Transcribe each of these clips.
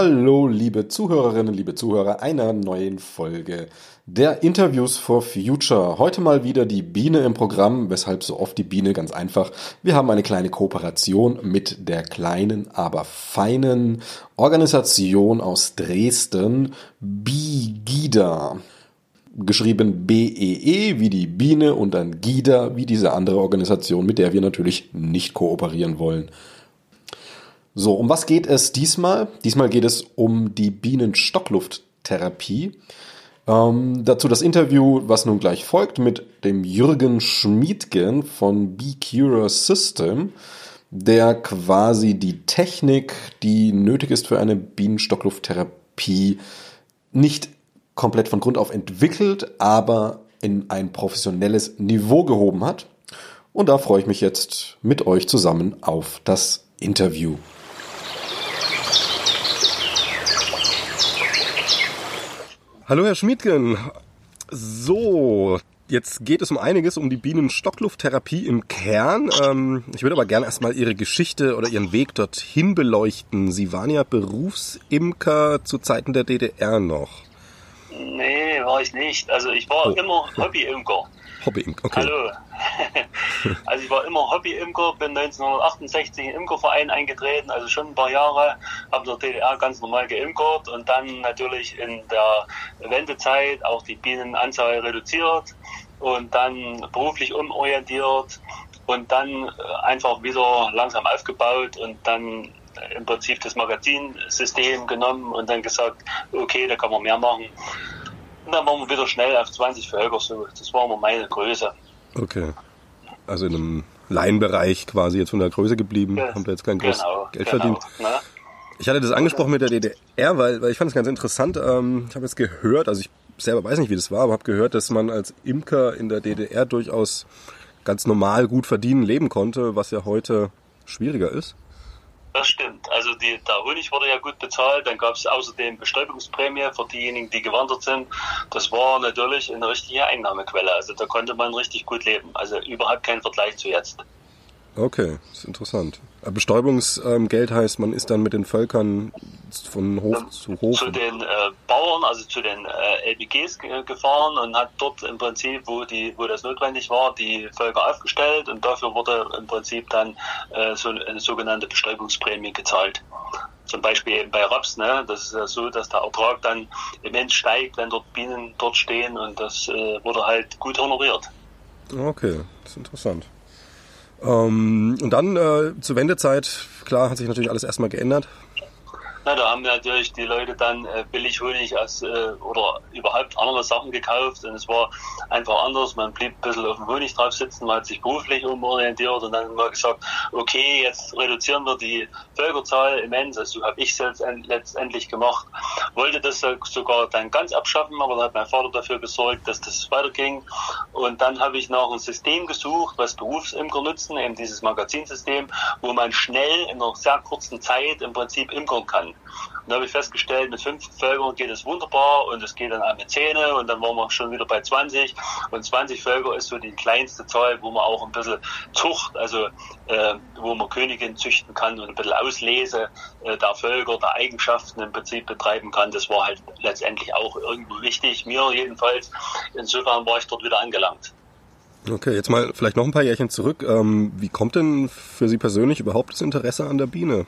Hallo, liebe Zuhörerinnen, liebe Zuhörer einer neuen Folge der Interviews for Future. Heute mal wieder die Biene im Programm. Weshalb so oft die Biene? Ganz einfach. Wir haben eine kleine Kooperation mit der kleinen, aber feinen Organisation aus Dresden, Bigida. Geschrieben B-E-E -E, wie die Biene und dann GIDA wie diese andere Organisation, mit der wir natürlich nicht kooperieren wollen. So, um was geht es diesmal? Diesmal geht es um die Bienenstocklufttherapie. Ähm, dazu das Interview, was nun gleich folgt, mit dem Jürgen Schmiedgen von Beecurer System, der quasi die Technik, die nötig ist für eine Bienenstocklufttherapie, nicht komplett von Grund auf entwickelt, aber in ein professionelles Niveau gehoben hat. Und da freue ich mich jetzt mit euch zusammen auf das Interview. Hallo Herr Schmiedgen. So, jetzt geht es um einiges, um die Bienenstocklufttherapie im Kern. Ähm, ich würde aber gerne erstmal Ihre Geschichte oder Ihren Weg dorthin beleuchten. Sie waren ja Berufsimker zu Zeiten der DDR noch. Nee, war ich nicht. Also ich war oh. immer Hobbyimker. Hobbyimker, okay. Hallo. also ich war immer Hobbyimker, bin 1968 im Imkerverein eingetreten, also schon ein paar Jahre, habe in der DDR ganz normal geimkert und dann natürlich in der Wendezeit auch die Bienenanzahl reduziert und dann beruflich umorientiert und dann einfach wieder langsam aufgebaut und dann im Prinzip das Magazinsystem genommen und dann gesagt, okay, da kann man mehr machen. Und dann waren wir wieder schnell auf 20 Völker, so. Das war immer meine Größe. Okay. Also in einem Laienbereich quasi jetzt von der Größe geblieben, ja, haben da jetzt kein großes genau, Geld genau, verdient. Ne? Ich hatte das angesprochen mit der DDR, weil, weil ich fand es ganz interessant. Ähm, ich habe jetzt gehört, also ich selber weiß nicht, wie das war, aber habe gehört, dass man als Imker in der DDR durchaus ganz normal gut verdienen leben konnte, was ja heute schwieriger ist. Das stimmt. Also die, der Honig wurde ja gut bezahlt. Dann gab es außerdem Bestäubungsprämie für diejenigen, die gewandert sind. Das war natürlich eine richtige Einnahmequelle. Also da konnte man richtig gut leben. Also überhaupt kein Vergleich zu jetzt. Okay, das ist interessant. Bestäubungsgeld heißt, man ist dann mit den Völkern von Hof zu Hof. Zu den äh, Bauern, also zu den äh, LBGs gefahren und hat dort im Prinzip, wo die, wo das notwendig war, die Völker aufgestellt und dafür wurde im Prinzip dann äh, so eine sogenannte Bestäubungsprämie gezahlt. Zum Beispiel bei Raps, ne? Das ist ja so, dass der Ertrag dann immens steigt, wenn dort Bienen dort stehen und das äh, wurde halt gut honoriert. Okay, das ist interessant. Ähm, und dann äh, zur Wendezeit, klar, hat sich natürlich alles erstmal geändert. Na, da haben natürlich die Leute dann äh, billig Honig als, äh, oder überhaupt andere Sachen gekauft und es war einfach anders. Man blieb ein bisschen auf dem Honig drauf sitzen, man hat sich beruflich umorientiert und dann mal gesagt, okay, jetzt reduzieren wir die Völkerzahl immens. Also habe ich es letztendlich gemacht. Wollte das sogar dann ganz abschaffen, aber dann hat mein Vater dafür gesorgt, dass das weiterging. Und dann habe ich nach einem System gesucht, was Berufsimker nutzen, eben dieses Magazinsystem, wo man schnell in einer sehr kurzen Zeit im Prinzip imkern kann. Und da habe ich festgestellt, mit fünf Völkern geht es wunderbar und es geht dann an mit Zähne und dann waren wir schon wieder bei 20 und 20 Völker ist so die kleinste Zahl, wo man auch ein bisschen Zucht, also äh, wo man Königin züchten kann und ein bisschen Auslese äh, der Völker, der Eigenschaften im Prinzip betreiben kann. Das war halt letztendlich auch irgendwo wichtig, mir jedenfalls. Insofern war ich dort wieder angelangt. Okay, jetzt mal vielleicht noch ein paar Jährchen zurück. Ähm, wie kommt denn für Sie persönlich überhaupt das Interesse an der Biene?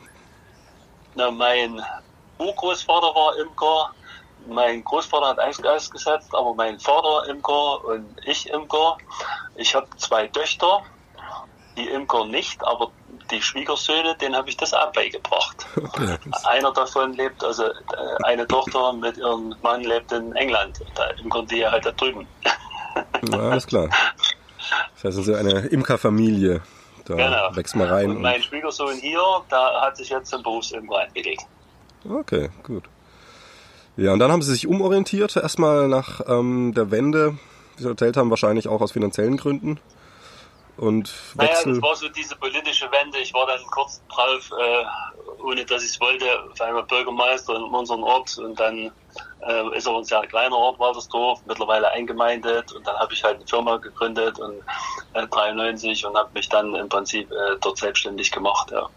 Na, mein Urgroßvater war Imker, mein Großvater hat Eis gesetzt, aber mein Vater Imker und ich Imker. Ich habe zwei Töchter, die Imker nicht, aber die Schwiegersöhne, denen habe ich das auch beigebracht. Okay. Einer davon lebt, also äh, eine Tochter mit ihrem Mann lebt in England. Da imkern die halt da drüben. Ja, alles klar. Das heißt also eine Imkerfamilie. Da genau. wächst man rein. Und mein und Schwiegersohn hier, da hat sich jetzt zum Berufsimker entwickelt. Okay, gut. Ja, und dann haben sie sich umorientiert, erstmal nach ähm, der Wende, wie sie erzählt haben, wahrscheinlich auch aus finanziellen Gründen. Und Wechsel. Naja, das war so diese politische Wende. Ich war dann kurz drauf, äh, ohne dass ich es wollte, auf einmal Bürgermeister in unserem Ort und dann äh, ist auch ein sehr kleiner Ort, Waltersdorf, mittlerweile eingemeindet und dann habe ich halt eine Firma gegründet und äh, 93 und habe mich dann im Prinzip äh, dort selbstständig gemacht. Ja.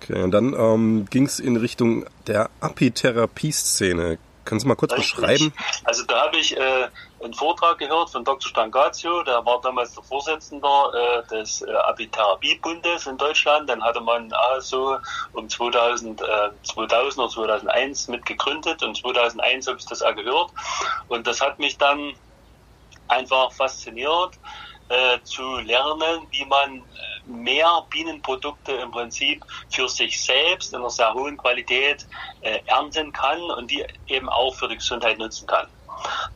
Okay, und dann ähm, ging es in Richtung der Apitherapie-Szene. Können Sie mal kurz Richtig. beschreiben? Also da habe ich äh, einen Vortrag gehört von Dr. Stangazio, der war damals der Vorsitzende äh, des äh, Apitherapie-Bundes in Deutschland. Dann hatte man also um 2000, äh, 2000 oder 2001 mit gegründet und 2001 habe ich das auch gehört. Und das hat mich dann einfach fasziniert äh, zu lernen, wie man äh, mehr Bienenprodukte im Prinzip für sich selbst in einer sehr hohen Qualität äh, ernten kann und die eben auch für die Gesundheit nutzen kann.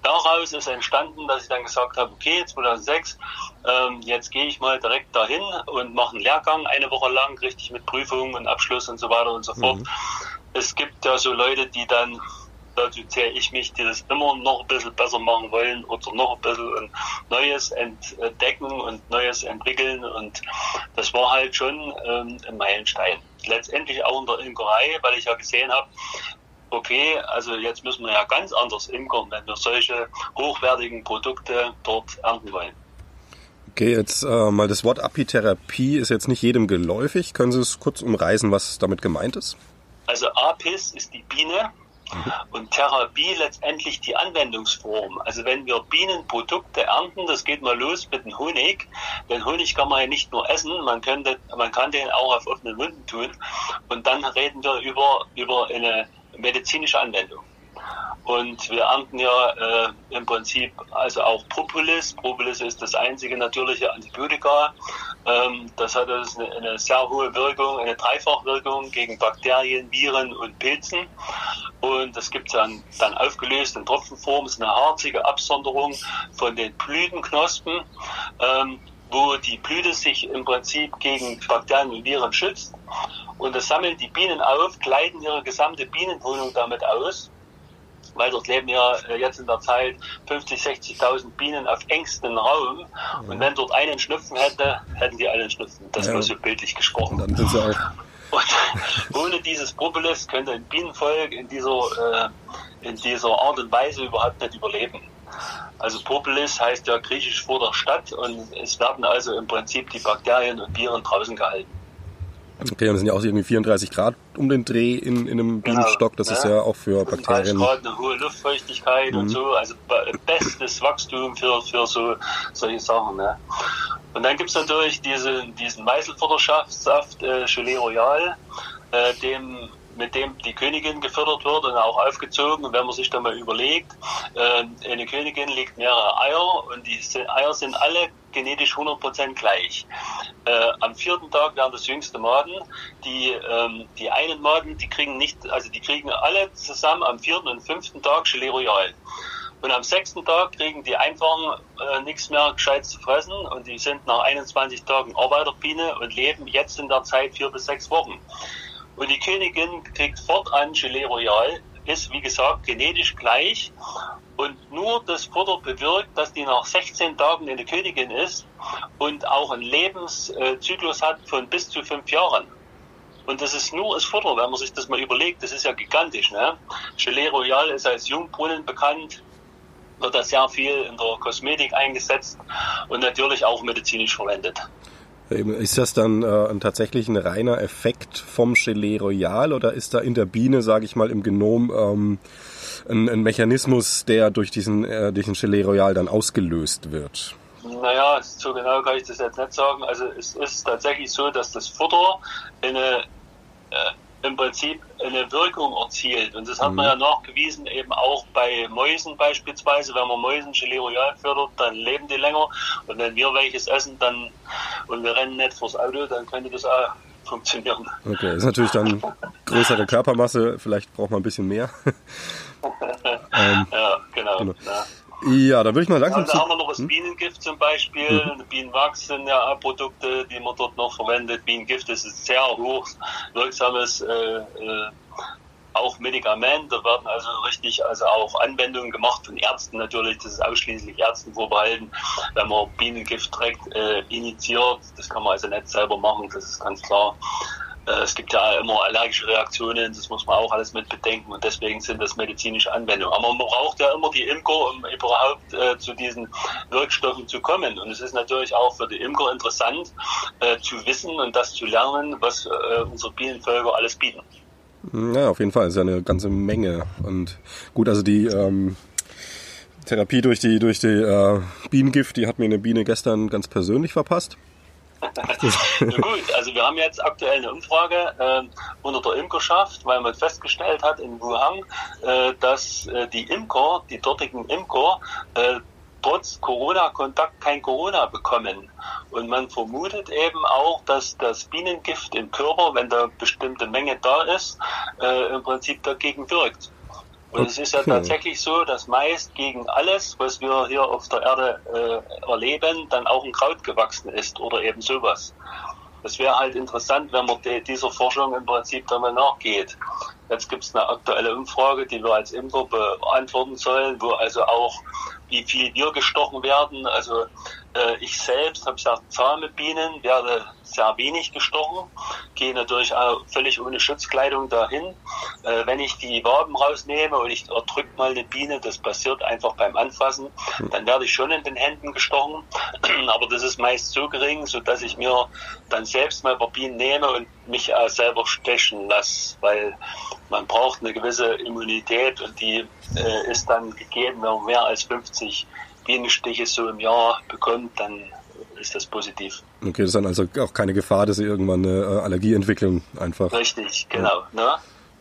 Daraus ist entstanden, dass ich dann gesagt habe, okay, 2006, ähm, jetzt gehe ich mal direkt dahin und mache einen Lehrgang eine Woche lang, richtig mit Prüfungen und Abschluss und so weiter und so fort. Mhm. Es gibt ja so Leute, die dann dazu zähle ich mich, die das immer noch ein bisschen besser machen wollen oder noch ein bisschen Neues entdecken und Neues entwickeln. Und das war halt schon ähm, ein Meilenstein. Letztendlich auch in der Imkerei, weil ich ja gesehen habe, okay, also jetzt müssen wir ja ganz anders imkern, wenn wir solche hochwertigen Produkte dort ernten wollen. Okay, jetzt äh, mal das Wort Apitherapie ist jetzt nicht jedem geläufig. Können Sie es kurz umreißen, was damit gemeint ist? Also Apis ist die Biene, und Therapie letztendlich die Anwendungsform. Also wenn wir Bienenprodukte ernten, das geht mal los mit dem Honig. Den Honig kann man ja nicht nur essen, man, könnte, man kann den auch auf offenen Wunden tun. Und dann reden wir über, über eine medizinische Anwendung. Und wir ernten ja äh, im Prinzip also auch Propolis. Propolis ist das einzige natürliche Antibiotika. Ähm, das hat also eine, eine, sehr hohe Wirkung, eine Dreifachwirkung gegen Bakterien, Viren und Pilzen. Und das gibt es dann, dann aufgelöst in Tropfenform. Das ist eine harzige Absonderung von den Blütenknospen. Ähm, wo die Blüte sich im Prinzip gegen Bakterien und Viren schützt. Und das sammeln die Bienen auf, kleiden ihre gesamte Bienenwohnung damit aus weil dort leben ja äh, jetzt in der Zeit 50, 60.000 Bienen auf engstem Raum. Und wenn dort einen Schnupfen hätte, hätten die alle Schnupfen. Das ja. nur so bildlich gesprochen. Und dann sind sie auch. Und ohne dieses Propolis könnte ein Bienenvolk in dieser, äh, in dieser Art und Weise überhaupt nicht überleben. Also Propolis heißt ja griechisch vor der Stadt und es werden also im Prinzip die Bakterien und Viren draußen gehalten. Okay, und es sind ja auch irgendwie 34 Grad um den Dreh in, in einem genau, Bienenstock. Das ne? ist ja auch für Bakterien. Grad eine hohe Luftfeuchtigkeit mhm. und so. Also bestes Wachstum für, für so solche Sachen. Ne? Und dann gibt's natürlich diese, diesen Meißelfuttersaft, äh, Gelee Royal, äh, dem mit dem die Königin gefördert wird und auch aufgezogen. Und wenn man sich da mal überlegt, äh, eine Königin legt mehrere Eier und die Eier sind alle genetisch 100% gleich. Äh, am vierten Tag werden das jüngste Maden. Die, ähm, die einen Maden, die kriegen nicht, also die kriegen alle zusammen am vierten und fünften Tag Gelee Royal. Und am sechsten Tag kriegen die einfach äh, nichts mehr gescheit zu fressen und die sind nach 21 Tagen Arbeiterbiene und leben jetzt in der Zeit vier bis sechs Wochen. Und die Königin kriegt fortan Gelee Royal, ist wie gesagt genetisch gleich und nur das Futter bewirkt, dass die nach 16 Tagen eine Königin ist und auch einen Lebenszyklus hat von bis zu fünf Jahren. Und das ist nur das Futter, wenn man sich das mal überlegt, das ist ja gigantisch. Ne? Gelee Royal ist als Jungbrunnen bekannt, wird da sehr viel in der Kosmetik eingesetzt und natürlich auch medizinisch verwendet. Ist das dann äh, tatsächlich ein reiner Effekt vom Gelee Royal oder ist da in der Biene, sage ich mal, im Genom ähm, ein, ein, Mechanismus, der durch diesen, äh, diesen Gelee Royal dann ausgelöst wird? Naja, so genau kann ich das jetzt nicht sagen. Also es ist tatsächlich so, dass das Futter eine äh, im Prinzip eine Wirkung erzielt. Und das hat mhm. man ja nachgewiesen, eben auch bei Mäusen beispielsweise. Wenn man Mäusen Gelee Royal fördert, dann leben die länger. Und wenn wir welches essen dann und wir rennen nicht vors Auto, dann könnte das auch funktionieren. Okay, das ist natürlich dann größere Körpermasse, vielleicht braucht man ein bisschen mehr. ähm, ja, genau. genau. Ja. Ja, da würde ich mal langsam. Dann haben wir noch das hm? Bienengift zum Beispiel. Mhm. Bienenwachs sind ja Produkte, die man dort noch verwendet. Bienengift ist ein sehr hoch wirksames äh, äh, auch Medikament. Da werden also richtig also auch Anwendungen gemacht von Ärzten natürlich. Das ist ausschließlich Ärzten vorbehalten. Wenn man Bienengift direkt äh, initiiert, das kann man also nicht selber machen, das ist ganz klar. Äh, es gibt ja immer allergische Reaktionen, das muss man auch alles mit bedenken und deswegen sind das medizinische Anwendungen. Aber man braucht ja immer die Imker, um überhaupt äh, zu diesen Wirkstoffen zu kommen. Und es ist natürlich auch für die Imker interessant äh, zu wissen und das zu lernen, was äh, unsere Bienenvölker alles bieten. Ja, auf jeden Fall. Es ist ja eine ganze Menge. Und gut, also die ähm, Therapie durch die, durch die äh, Bienengift, die hat mir eine Biene gestern ganz persönlich verpasst. Gut, also wir haben jetzt aktuell eine Umfrage äh, unter der Imkerschaft, weil man festgestellt hat in Wuhan, äh, dass äh, die Imker, die dortigen Imker, äh, trotz Corona-Kontakt kein Corona bekommen. Und man vermutet eben auch, dass das Bienengift im Körper, wenn da bestimmte Menge da ist, äh, im Prinzip dagegen wirkt. Und es ist ja tatsächlich so, dass meist gegen alles, was wir hier auf der Erde äh, erleben, dann auch ein Kraut gewachsen ist oder eben sowas. Das wäre halt interessant, wenn man de, dieser Forschung im Prinzip dann mal nachgeht. Jetzt gibt es eine aktuelle Umfrage, die wir als Imker beantworten sollen, wo also auch wie viel wir gestochen werden. Also äh, ich selbst habe sehr zahme Bienen, werde sehr wenig gestochen, gehe natürlich auch völlig ohne Schutzkleidung dahin. Äh, wenn ich die Waben rausnehme und ich erdrücke mal eine Biene, das passiert einfach beim Anfassen, dann werde ich schon in den Händen gestochen. Aber das ist meist so gering, so dass ich mir dann selbst mal ein paar Bienen nehme und mich auch selber stechen lasse, weil man braucht eine gewisse Immunität und die äh, ist dann gegeben, wenn man mehr als 50 Bienenstiche so im Jahr bekommt, dann ist das positiv. Okay, das ist dann also auch keine Gefahr, dass sie irgendwann eine äh, Allergie entwickeln, einfach. Richtig, genau. Ja. Ne?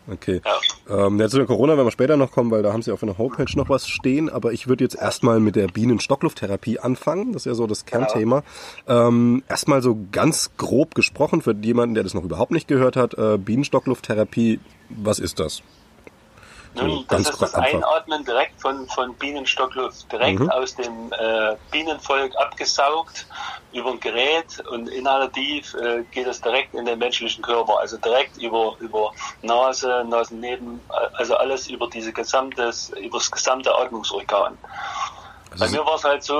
Okay. Ja. Ähm, ja, zu der Corona werden wir später noch kommen, weil da haben sie auf einer Homepage noch was stehen. Aber ich würde jetzt erstmal mit der Bienenstocklufttherapie anfangen. Das ist ja so das Kernthema. Genau. Ähm, erstmal so ganz grob gesprochen für jemanden, der das noch überhaupt nicht gehört hat. Äh, Bienenstocklufttherapie, was ist das? Nun, das ist das. Einatmen direkt von, von Bienenstockluft, direkt mhm. aus dem äh, Bienenvolk abgesaugt über ein Gerät und inhalativ äh, geht es direkt in den menschlichen Körper, also direkt über, über Nase, Nasenneben, also alles über diese gesamtes, über das gesamte Atmungsorgan. Also Bei mir war es halt so,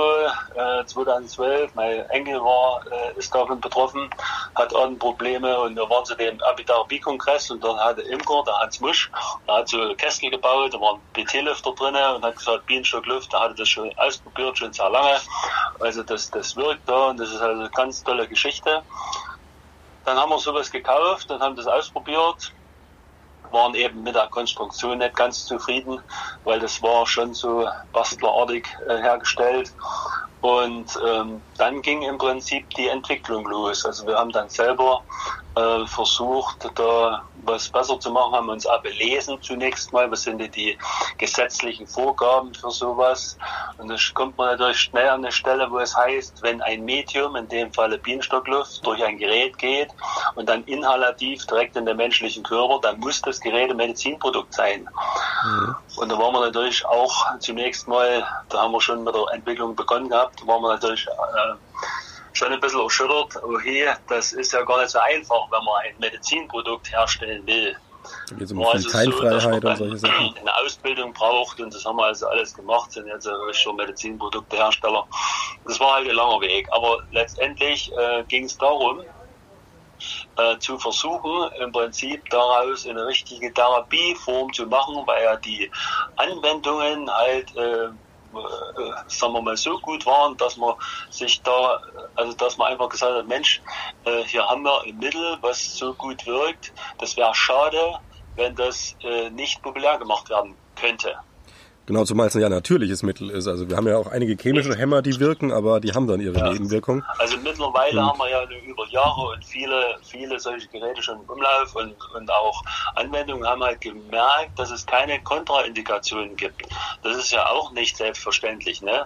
äh, 2012, mein Enkel war, äh, ist davon betroffen, hat Atemprobleme und wir waren zu dem Abitherapie-Kongress und dort hatte Imker, der Hans Musch, der hat so Kästel gebaut, da waren BT-Lüfter drin und hat gesagt, Bienenstockluft, der hatte das schon ausprobiert, schon sehr lange. Also das, das wirkt da und das ist also eine ganz tolle Geschichte. Dann haben wir sowas gekauft und haben das ausprobiert waren eben mit der Konstruktion nicht ganz zufrieden, weil das war schon so bastlerartig äh, hergestellt. Und ähm, dann ging im Prinzip die Entwicklung los. Also wir haben dann selber äh, versucht, da was besser zu machen, haben uns auch belesen zunächst mal, was sind die gesetzlichen Vorgaben für sowas. Und da kommt man natürlich schnell an eine Stelle, wo es heißt, wenn ein Medium, in dem Falle Bienenstockluft, durch ein Gerät geht und dann inhalativ direkt in den menschlichen Körper, dann muss das Gerät ein Medizinprodukt sein. Mhm. Und da waren wir natürlich auch zunächst mal, da haben wir schon mit der Entwicklung begonnen gehabt, da waren wir natürlich äh, schon ein bisschen erschüttert, okay, das ist ja gar nicht so einfach, wenn man ein Medizinprodukt herstellen will. Da geht es um also Teilfreiheit so, und solche Sachen. Eine Ausbildung braucht und das haben wir also alles gemacht, sind jetzt schon Medizinproduktehersteller. Das war halt ein langer Weg, aber letztendlich äh, ging es darum, äh, zu versuchen, im Prinzip daraus eine richtige Therapieform zu machen, weil ja die Anwendungen halt äh, äh, sagen wir mal, so gut waren, dass man sich da, also dass man einfach gesagt hat, Mensch, äh, hier haben wir ein Mittel, was so gut wirkt. Das wäre schade, wenn das äh, nicht populär gemacht werden könnte. Genau, zumal es ja natürliches Mittel ist. Also wir haben ja auch einige chemische Hämmer, die wirken, aber die haben dann ihre ja. Nebenwirkungen. Also mittlerweile und haben wir ja über Jahre und viele, viele solche Geräte schon im Umlauf und, und auch Anwendungen haben halt gemerkt, dass es keine Kontraindikationen gibt. Das ist ja auch nicht selbstverständlich. Ne?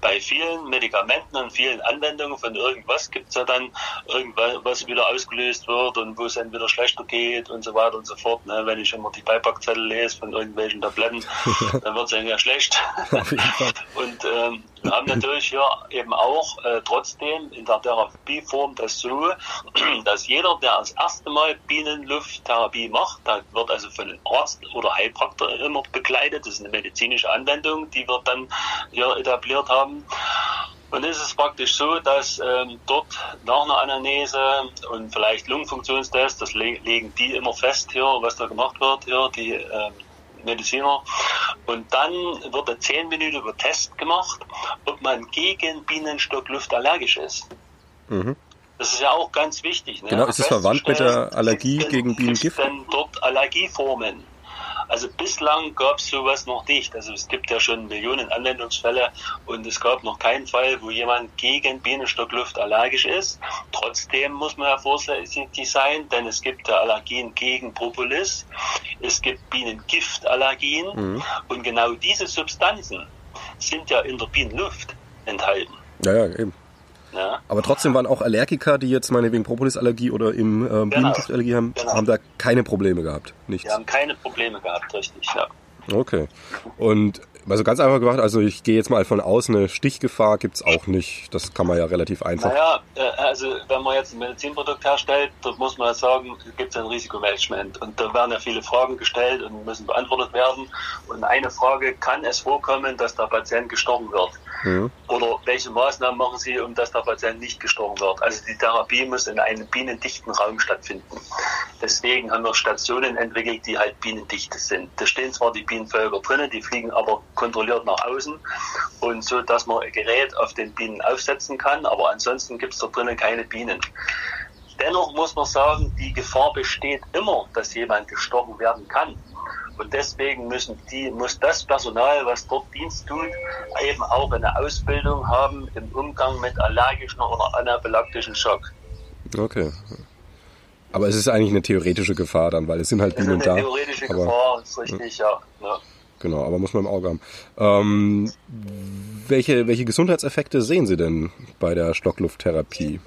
Bei vielen Medikamenten und vielen Anwendungen von irgendwas gibt es ja dann irgendwas, was wieder ausgelöst wird und wo es dann wieder schlechter geht und so weiter und so fort. Ne? Wenn ich immer die Beipackzettel lese von irgendwelchen Tabletten, dann wird es ja schlecht. und ähm, wir haben natürlich hier eben auch äh, trotzdem in der Therapieform das so, dass jeder, der das erste Mal Bienenlufttherapie macht, da wird also von einem Arzt oder Heilpraktiker immer begleitet. Das ist eine medizinische Anwendung, die wir dann hier etabliert haben. Und es ist praktisch so, dass ähm, dort nach einer Anamnese und vielleicht Lungenfunktionstest, das le legen die immer fest hier, was da gemacht wird, hier, die ähm, Mediziner. Und dann wird ein 10 Minuten Test gemacht, ob man gegen Bienenstockluft allergisch ist. Mhm. Das ist ja auch ganz wichtig. Ne? Genau, ist es verwandt mit der Allergie gegen Bienengift? Denn dort Allergieformen? Also bislang gab es sowas noch nicht. Also es gibt ja schon Millionen Anwendungsfälle und es gab noch keinen Fall, wo jemand gegen Bienenstockluft allergisch ist. Trotzdem muss man ja vorsichtig sein, denn es gibt ja Allergien gegen Propolis, es gibt Bienengiftallergien mhm. und genau diese Substanzen sind ja in der Bienenluft enthalten. Ja, ja, eben. Ja. Aber trotzdem waren auch Allergiker, die jetzt meinetwegen Propolis-Allergie oder im äh, genau. Bienengiftallergie haben, genau. haben da keine Probleme gehabt. Nichts. Die haben keine Probleme gehabt, richtig, ja. Okay. Und also ganz einfach gemacht, also ich gehe jetzt mal von aus, eine Stichgefahr gibt es auch nicht. Das kann man ja relativ einfach. Naja, äh, also wenn man jetzt ein Medizinprodukt herstellt, da muss man sagen, gibt es ein Risikomanagement. Und da werden ja viele Fragen gestellt und müssen beantwortet werden. Und eine Frage, kann es vorkommen, dass der Patient gestorben wird? Mhm. Oder welche Maßnahmen machen Sie, um dass der Patient nicht gestorben wird? Also die Therapie muss in einem bienendichten Raum stattfinden. Deswegen haben wir Stationen entwickelt, die halt bienendicht sind. Da stehen zwar die Bienenvölker drinnen, die fliegen aber kontrolliert nach außen und so, dass man ein Gerät auf den Bienen aufsetzen kann, aber ansonsten gibt es da drinnen keine Bienen. Dennoch muss man sagen, die Gefahr besteht immer, dass jemand gestochen werden kann. Und deswegen müssen die, muss das Personal, was dort Dienst tut, eben auch eine Ausbildung haben im Umgang mit allergischen oder anaphylaktischen Schock. Okay. Aber es ist eigentlich eine theoretische Gefahr dann, weil es sind halt Bienen da. Eine theoretische Gefahr, ist richtig, ja. ja. Genau, aber muss man im Auge haben. Ähm, welche, welche Gesundheitseffekte sehen Sie denn bei der Stocklufttherapie?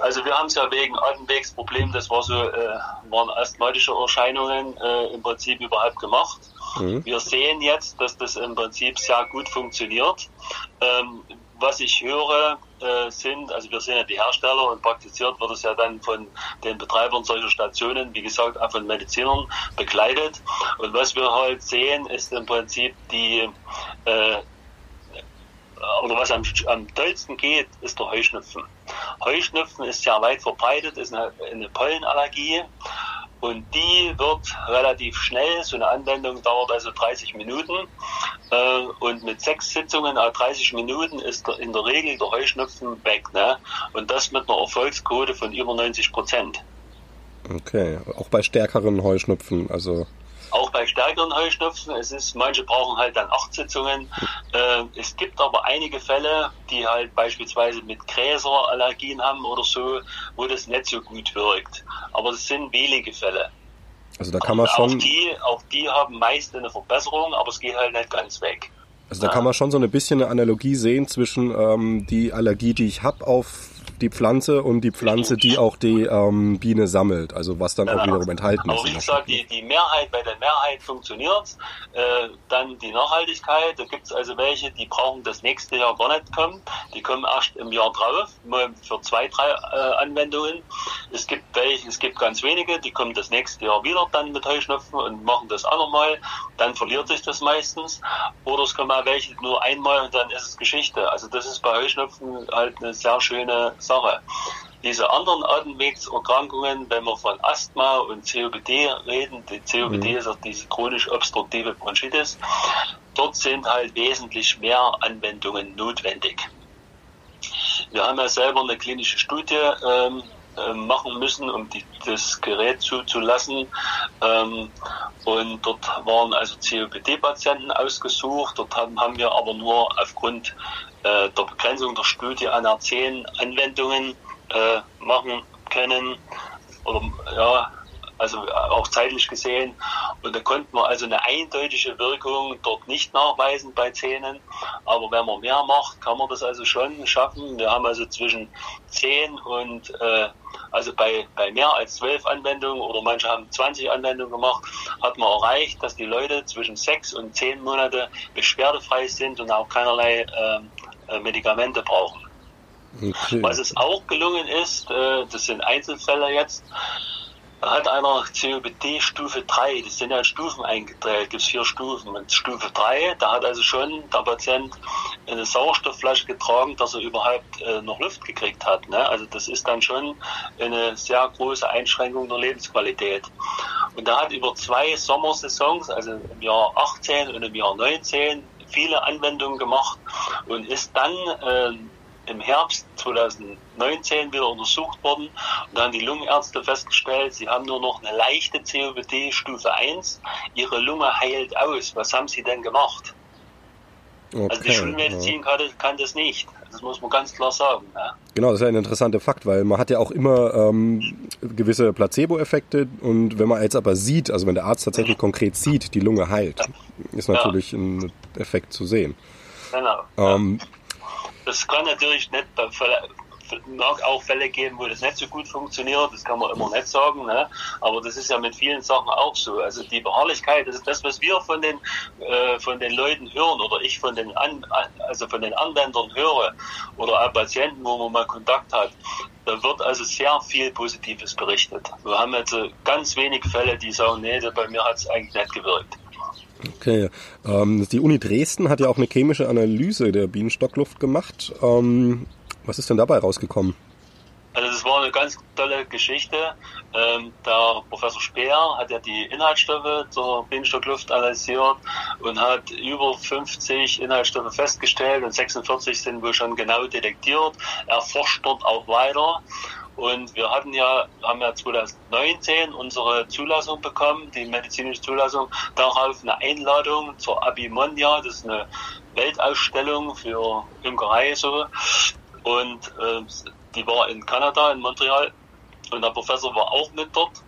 Also wir haben es ja wegen Atemwegsproblem, das war so, äh, waren asthmatische Erscheinungen äh, im Prinzip überhaupt gemacht. Mhm. Wir sehen jetzt, dass das im Prinzip sehr gut funktioniert. Ähm, was ich höre, äh, sind, also wir sind ja die Hersteller und praktiziert wird es ja dann von den Betreibern solcher Stationen, wie gesagt, auch von Medizinern begleitet. Und was wir halt sehen, ist im Prinzip die äh, oder was am, am tollsten geht, ist der Heuschnupfen. Heuschnupfen ist sehr weit verbreitet, ist eine, eine Pollenallergie und die wird relativ schnell, so eine Anwendung dauert also 30 Minuten äh, und mit sechs Sitzungen a 30 Minuten ist der, in der Regel der Heuschnupfen weg. Ne? Und das mit einer Erfolgsquote von über 90 Prozent. Okay, auch bei stärkeren Heuschnupfen, also auch bei stärkeren Heuschnupfen. Es ist, manche brauchen halt dann acht Sitzungen. Äh, es gibt aber einige Fälle, die halt beispielsweise mit Gräserallergien haben oder so, wo das nicht so gut wirkt. Aber das sind wenige Fälle. Also da kann man schon. Auch die, auch die haben meist eine Verbesserung, aber es geht halt nicht ganz weg. Also da kann man schon so ein bisschen eine Analogie sehen zwischen ähm, die Allergie, die ich habe auf die Pflanze und die Pflanze, die auch die ähm, Biene sammelt, also was dann genau. auch wiederum enthalten ist. Aber wie gesagt, die, die Mehrheit, bei der Mehrheit funktioniert äh, Dann die Nachhaltigkeit, da gibt es also welche, die brauchen das nächste Jahr gar nicht kommen, die kommen erst im Jahr drauf, nur für zwei, drei äh, Anwendungen. Es gibt welche, es gibt ganz wenige, die kommen das nächste Jahr wieder dann mit Heuschnupfen und machen das auch nochmal, dann verliert sich das meistens. Oder es kommen auch welche nur einmal und dann ist es Geschichte. Also das ist bei Heuschnupfen halt eine sehr schöne Sache. Diese anderen Atemwegserkrankungen, wenn wir von Asthma und COPD reden, die COPD mhm. ist auch diese chronisch obstruktive Bronchitis, dort sind halt wesentlich mehr Anwendungen notwendig. Wir haben ja selber eine klinische Studie ähm, äh, machen müssen, um die, das Gerät zuzulassen. Ähm, und dort waren also COPD-Patienten ausgesucht. Dort haben, haben wir aber nur aufgrund äh, der Begrenzung der Studie an 10 Anwendungen äh, machen können. Oder ja, also auch zeitlich gesehen. Und da konnten wir also eine eindeutige Wirkung dort nicht nachweisen bei Zähnen. Aber wenn man mehr macht, kann man das also schon schaffen. Wir haben also zwischen 10 und äh, also bei, bei mehr als 12 Anwendungen oder manche haben 20 Anwendungen gemacht, hat man erreicht, dass die Leute zwischen 6 und 10 Monate beschwerdefrei sind und auch keinerlei äh, Medikamente brauchen. Okay. Was es auch gelungen ist, äh, das sind Einzelfälle jetzt, hat einer COPD Stufe 3, das sind ja Stufen eingeteilt, gibt es vier Stufen. Und Stufe 3, da hat also schon der Patient eine Sauerstoffflasche getragen, dass er überhaupt äh, noch Luft gekriegt hat. Ne? Also das ist dann schon eine sehr große Einschränkung der Lebensqualität. Und er hat über zwei Sommersaisons, also im Jahr 18 und im Jahr 19, viele Anwendungen gemacht und ist dann äh, im Herbst 2019 wieder untersucht worden und dann haben die Lungenärzte festgestellt, sie haben nur noch eine leichte COPD Stufe 1, ihre Lunge heilt aus. Was haben sie denn gemacht? Okay, also die Schulmedizin ja. kann, kann, das nicht. Das muss man ganz klar sagen. Ja. Genau, das ist ja ein interessanter Fakt, weil man hat ja auch immer ähm, gewisse Placebo-Effekte und wenn man jetzt aber sieht, also wenn der Arzt tatsächlich konkret sieht, die Lunge heilt, ja. ist natürlich ein Effekt zu sehen. Genau. Ähm, das kann natürlich nicht bei mag auch Fälle geben, wo das nicht so gut funktioniert, das kann man immer nicht sagen, ne? aber das ist ja mit vielen Sachen auch so. Also die Beharrlichkeit, das ist das, was wir von den, äh, von den Leuten hören oder ich von den, An also von den Anwendern höre oder auch Patienten, wo man mal Kontakt hat. Da wird also sehr viel Positives berichtet. Wir haben jetzt ganz wenig Fälle, die sagen, nee, bei mir hat es eigentlich nicht gewirkt. Okay. Ähm, die Uni Dresden hat ja auch eine chemische Analyse der Bienenstockluft gemacht. Ähm, was ist denn dabei rausgekommen? Also das war eine ganz tolle Geschichte. Ähm, der Professor Speer hat ja die Inhaltsstoffe zur Bienenstockluft analysiert und hat über 50 Inhaltsstoffe festgestellt und 46 sind wohl schon genau detektiert. Er forscht dort auch weiter. Und wir hatten ja, haben ja 2019 unsere Zulassung bekommen, die medizinische Zulassung, darauf eine Einladung zur Abimondia, das ist eine Weltausstellung für Imkerei so. Und äh, die war in Kanada, in Montreal. Und der Professor war auch mit dort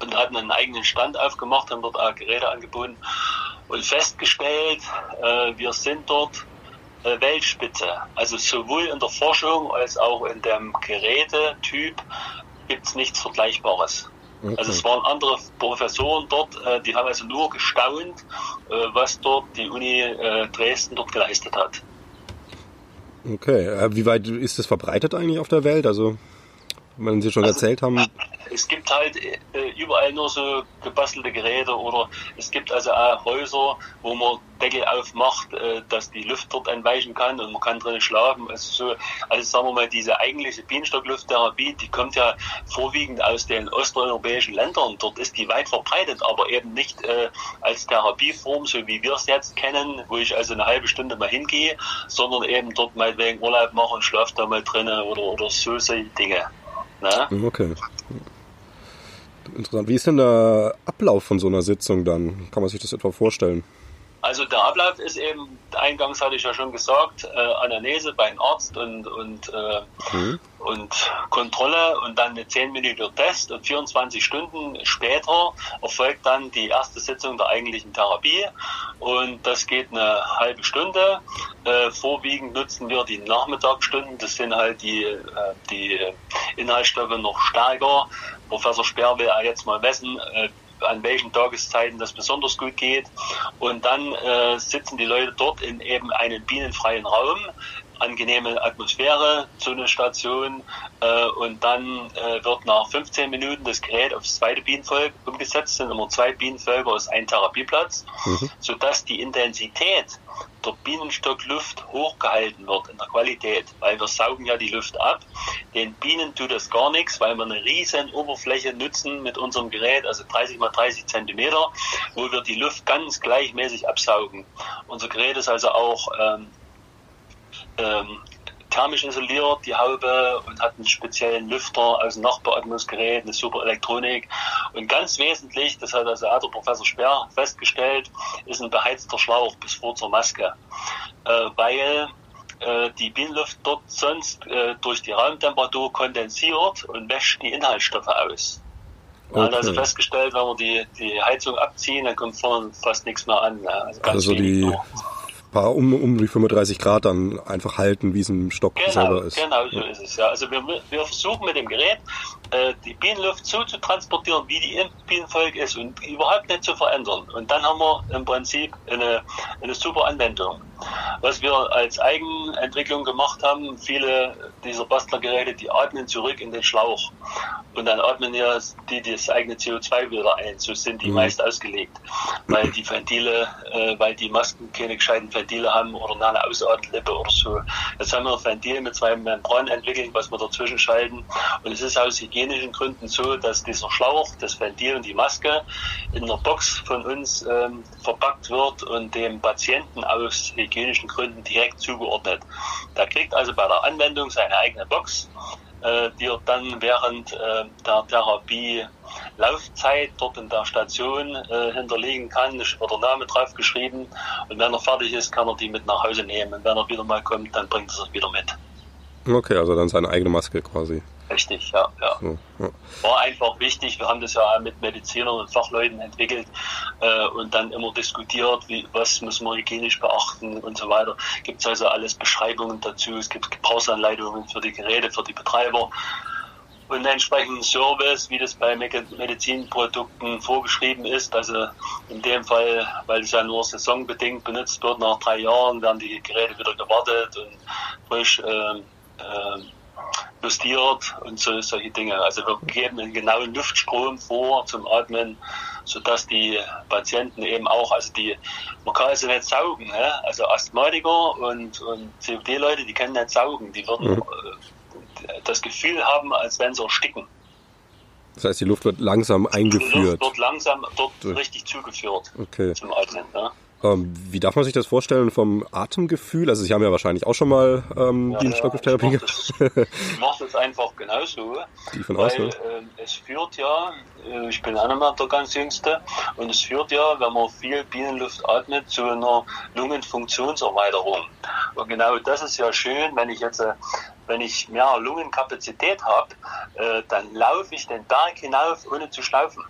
und hatten einen eigenen Stand aufgemacht, haben dort auch Geräte angeboten und festgestellt, äh, wir sind dort äh, Weltspitze. Also sowohl in der Forschung als auch in dem Gerätetyp gibt es nichts Vergleichbares. Okay. Also es waren andere Professoren dort, äh, die haben also nur gestaunt, äh, was dort die Uni äh, Dresden dort geleistet hat. Okay, äh, wie weit ist das verbreitet eigentlich auf der Welt? Also, wenn Sie schon also, erzählt haben. Es gibt halt äh, überall nur so gebastelte Geräte oder es gibt also auch Häuser, wo man Deckel aufmacht, äh, dass die Luft dort entweichen kann und man kann drin schlafen. Also so, also sagen wir mal, diese eigentliche Bienenstocklufttherapie, die kommt ja vorwiegend aus den osteuropäischen Ländern. Dort ist die weit verbreitet, aber eben nicht äh, als Therapieform, so wie wir es jetzt kennen, wo ich also eine halbe Stunde mal hingehe, sondern eben dort mal wegen Urlaub machen und schlafe da mal drinnen oder, oder so solche Dinge. Na? Okay. Interessant. Wie ist denn der Ablauf von so einer Sitzung dann? Kann man sich das etwa vorstellen? Also der Ablauf ist eben, eingangs hatte ich ja schon gesagt, äh, Anamnese beim Arzt und, und, äh, mhm. und Kontrolle und dann eine 10-minütige Test und 24 Stunden später erfolgt dann die erste Sitzung der eigentlichen Therapie und das geht eine halbe Stunde. Äh, vorwiegend nutzen wir die Nachmittagsstunden, das sind halt die, äh, die Inhaltsstoffe noch stärker. Professor Sperr will jetzt mal messen, äh, an welchen Tageszeiten das besonders gut geht. Und dann äh, sitzen die Leute dort in eben einem bienenfreien Raum, angenehme Atmosphäre, so eine Station äh, und dann äh, wird nach 15 Minuten das Gerät aufs zweite Bienenvolk umgesetzt, sind immer zwei Bienenvölker aus ein Therapieplatz, mhm. sodass die Intensität der Bienenstockluft hochgehalten wird in der Qualität, weil wir saugen ja die Luft ab. Den Bienen tut das gar nichts, weil wir eine riesen Oberfläche nutzen mit unserem Gerät, also 30 mal 30 Zentimeter, wo wir die Luft ganz gleichmäßig absaugen. Unser Gerät ist also auch ähm, ähm, thermisch isoliert, die Haube, und hat einen speziellen Lüfter aus dem Nachbeatmungsgerät, eine super Elektronik. Und ganz wesentlich, das hat also der Professor Sperr festgestellt, ist ein beheizter Schlauch bis vor zur Maske. Äh, weil äh, die Bienenluft dort sonst äh, durch die Raumtemperatur kondensiert und wäscht die Inhaltsstoffe aus. Okay. Man hat also festgestellt, wenn wir die, die Heizung abziehen, dann kommt vorne fast nichts mehr an. Also, also die, nur paar um, um die 35 Grad dann einfach halten, wie es im Stock genau, selber ist. Genau, so ja. ist es. Ja. Also wir, wir versuchen mit dem Gerät äh, die Bienenluft so zu transportieren, wie die Bienenvolk ist und überhaupt nicht zu verändern. Und dann haben wir im Prinzip eine, eine super Anwendung. Was wir als Eigenentwicklung gemacht haben, viele dieser Bastlergeräte, die atmen zurück in den Schlauch. Und dann atmen ja die das eigene CO2 wieder ein. So sind die mhm. meist ausgelegt. Weil die Ventile, äh, weil die Masken keine gescheiten Ventile haben oder eine Ausatmenlippe oder so. Jetzt haben wir ein Ventil mit zwei Membranen entwickelt, was wir dazwischen schalten. Und es ist aus hygienischen Gründen so, dass dieser Schlauch, das Ventil und die Maske in einer Box von uns ähm, verpackt wird und dem Patienten aus hygienischen Gründen direkt zugeordnet. Der kriegt also bei der Anwendung seine eigene Box äh, die er dann während äh, der Therapie Laufzeit dort in der Station äh, hinterlegen kann. Es wird der Name drauf geschrieben und wenn er fertig ist, kann er die mit nach Hause nehmen. Und wenn er wieder mal kommt, dann bringt er es wieder mit. Okay, also dann seine eigene Maske quasi. Richtig, ja, ja. War einfach wichtig. Wir haben das ja mit Medizinern und Fachleuten entwickelt äh, und dann immer diskutiert, wie, was muss man hygienisch beachten und so weiter. Gibt es also alles Beschreibungen dazu. Es gibt Gebrauchsanleitungen für die Geräte, für die Betreiber und einen entsprechenden Service, wie das bei Medizinprodukten vorgeschrieben ist. Also in dem Fall, weil es ja nur saisonbedingt benutzt wird, nach drei Jahren werden die Geräte wieder gewartet und frisch äh, äh, justiert und so, solche Dinge. Also wir geben einen genauen Luftstrom vor zum Atmen, sodass die Patienten eben auch, also die, man kann also nicht saugen, ne? also Asthmatiker und, und COPD-Leute, die können nicht saugen, die würden mhm. Äh, das Gefühl haben, als wenn sie ersticken. Das heißt, die Luft wird langsam eingeführt. Die Luft wird langsam dort Durch. richtig zugeführt okay. zum Atmen. Ne? Ähm, wie darf man sich das vorstellen vom Atemgefühl? Also Sie haben ja wahrscheinlich auch schon mal ähm, ja, Bienenstockluftstherapie ja, gemacht. Ich mache das einfach genauso. Die von weil, äh, es führt ja, äh, ich bin auch noch mal der ganz Jüngste, und es führt ja, wenn man viel Bienenluft atmet, zu einer Lungenfunktionserweiterung. Und genau das ist ja schön, wenn ich jetzt äh, wenn ich mehr Lungenkapazität habe, äh, dann laufe ich den Berg hinauf, ohne zu schlaufen.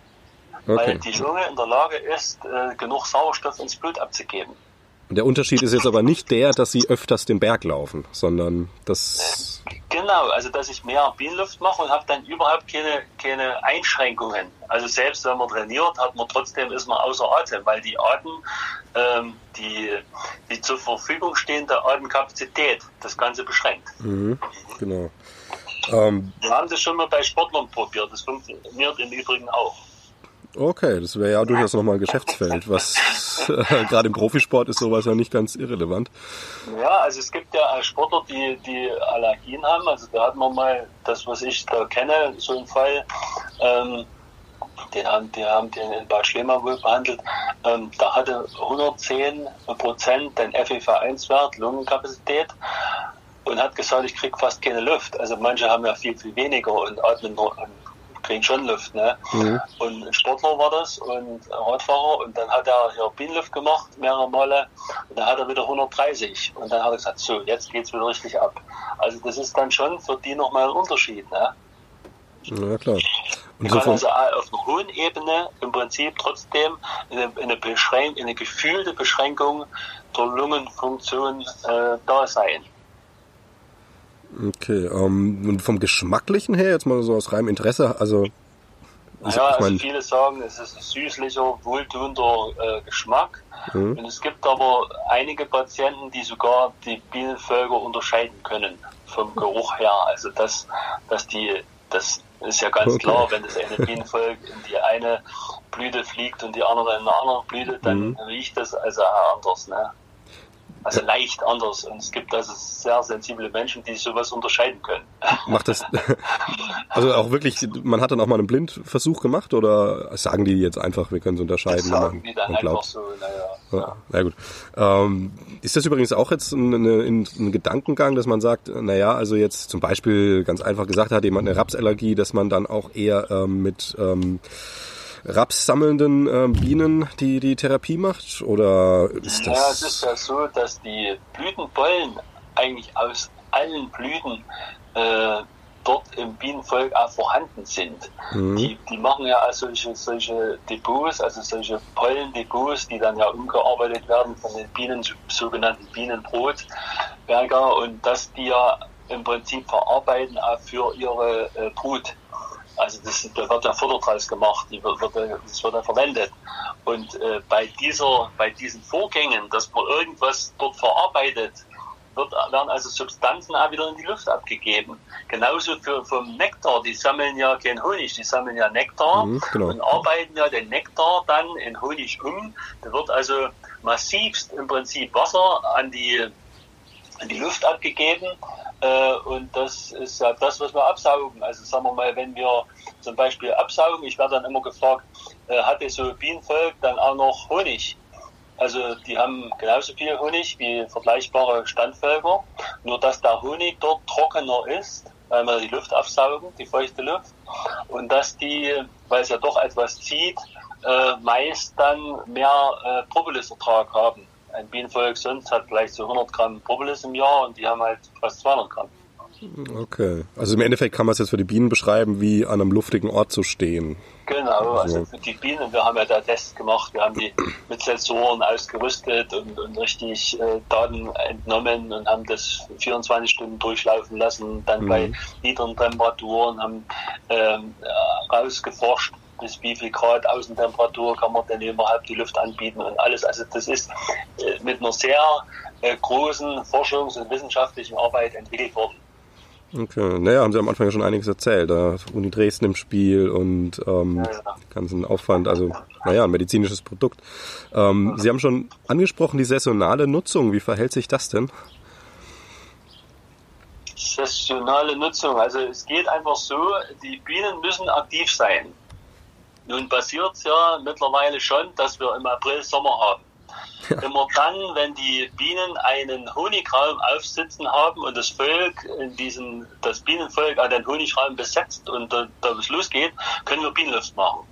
Okay. Weil die Lunge in der Lage ist, äh, genug Sauerstoff ins Blut abzugeben. Der Unterschied ist jetzt aber nicht der, dass sie öfters den Berg laufen, sondern das. Genau, also dass ich mehr Bienenluft mache und habe dann überhaupt keine, keine Einschränkungen. Also selbst wenn man trainiert, hat man trotzdem ist man außer Atem, weil die Atem, ähm, die, die zur Verfügung stehende Atemkapazität das Ganze beschränkt. Mhm, genau. Ähm, Wir haben das schon mal bei Sportlern probiert. Das funktioniert im Übrigen auch. Okay, das wäre ja durchaus nochmal ein Geschäftsfeld. Was äh, gerade im Profisport ist sowas ja nicht ganz irrelevant. Ja, also es gibt ja Sportler, die, die Allergien haben. Also da hat man mal das, was ich da kenne, so ein Fall. Ähm, den haben, die haben den in Bad Schlema wohl behandelt. Ähm, da hatte 110 Prozent den FEV1-Wert, Lungenkapazität und hat gesagt, ich kriege fast keine Luft. Also manche haben ja viel, viel weniger und atmen nur kriegen schon Luft. Ne? Mhm. Und ein Sportler war das und Radfahrer und dann hat er hier Bienenluft gemacht, mehrere Male und dann hat er wieder 130 und dann hat er gesagt, so, jetzt geht's wieder richtig ab. Also das ist dann schon für die nochmal ein Unterschied. Ne? Ja, klar. Und kann also auf einer hohen Ebene im Prinzip trotzdem eine, eine, Beschränk eine gefühlte Beschränkung der Lungenfunktion äh, da sein. Okay, ähm, und vom Geschmacklichen her, jetzt mal so aus reinem Interesse, also. Ich, ja, also viele sagen, es ist ein süßlicher, wohltuender äh, Geschmack. Mhm. Und es gibt aber einige Patienten, die sogar die Bienenvölker unterscheiden können vom Geruch her. Also dass, dass die, das ist ja ganz okay. klar, wenn das eine Bienenvolk in die eine Blüte fliegt und die andere in eine andere Blüte, dann mhm. riecht das also anders. Ne? Also leicht anders. Und es gibt also sehr sensible Menschen, die sowas unterscheiden können. Macht das, also auch wirklich, man hat dann auch mal einen Blindversuch gemacht oder sagen die jetzt einfach, wir können es unterscheiden? Das sagen die dann einfach so, naja. Ja, na gut. Ähm, ist das übrigens auch jetzt ein, ein, ein Gedankengang, dass man sagt, naja, also jetzt zum Beispiel ganz einfach gesagt, hat jemand eine Rapsallergie, dass man dann auch eher ähm, mit ähm, rapssammelnden äh, Bienen die, die Therapie macht? Oder ist das. Ja, es ist ja so, dass die Blütenbollen eigentlich aus allen Blüten äh, dort im Bienenvolk auch vorhanden sind. Mhm. Die, die machen ja auch solche, solche Depots, also solche Pollendepots, die dann ja umgearbeitet werden von den Bienen, sogenannten Bienenbrotberger und das die ja im Prinzip verarbeiten auch für ihre äh, Brut. Also das, da wird ja Futter draus gemacht, die wird, wird, das wird dann verwendet. Und äh, bei dieser, bei diesen Vorgängen, dass man irgendwas dort verarbeitet, wird, werden also Substanzen auch wieder in die Luft abgegeben. Genauso für, vom Nektar, die sammeln ja kein Honig, die sammeln ja Nektar mhm, genau. und arbeiten ja den Nektar dann in Honig um. Da wird also massivst im Prinzip Wasser an die, an die Luft abgegeben äh, und das ist ja das, was wir absaugen. Also sagen wir mal, wenn wir zum Beispiel absaugen, ich werde dann immer gefragt, äh, hatte so Bienenvolk dann auch noch Honig? Also die haben genauso viel Honig wie vergleichbare Standvölker, nur dass der Honig dort trockener ist, weil wir die Luft aufsaugen, die feuchte Luft, und dass die, weil es ja doch etwas zieht, äh, meist dann mehr äh, Propolisertrag haben. Ein Bienenvolk sonst hat vielleicht so 100 Gramm Propolis im Jahr und die haben halt fast 200 Gramm. Okay. Also im Endeffekt kann man es jetzt für die Bienen beschreiben, wie an einem luftigen Ort zu stehen. Genau, also für die Bienen, wir haben ja da Tests gemacht, wir haben die mit Sensoren ausgerüstet und, und richtig äh, Daten entnommen und haben das 24 Stunden durchlaufen lassen, dann mhm. bei niederen Temperaturen haben ähm, rausgeforscht, bis wie viel Grad Außentemperatur kann man denn überhaupt die Luft anbieten und alles. Also das ist äh, mit einer sehr äh, großen Forschungs- und wissenschaftlichen Arbeit entwickelt worden. Okay, naja, haben Sie am Anfang ja schon einiges erzählt. Da Uni Dresden im Spiel und ähm, ja, ja. ganzen Aufwand, also naja, ein medizinisches Produkt. Ähm, Sie haben schon angesprochen, die saisonale Nutzung. Wie verhält sich das denn? Saisonale Nutzung, also es geht einfach so, die Bienen müssen aktiv sein. Nun passiert es ja mittlerweile schon, dass wir im April Sommer haben. Ja. Immer dann, wenn die Bienen einen Honigraum aufsitzen haben und das Volk in diesen, das Bienenvolk an den Honigraum besetzt und da, da es losgeht, können wir Bienenluft machen.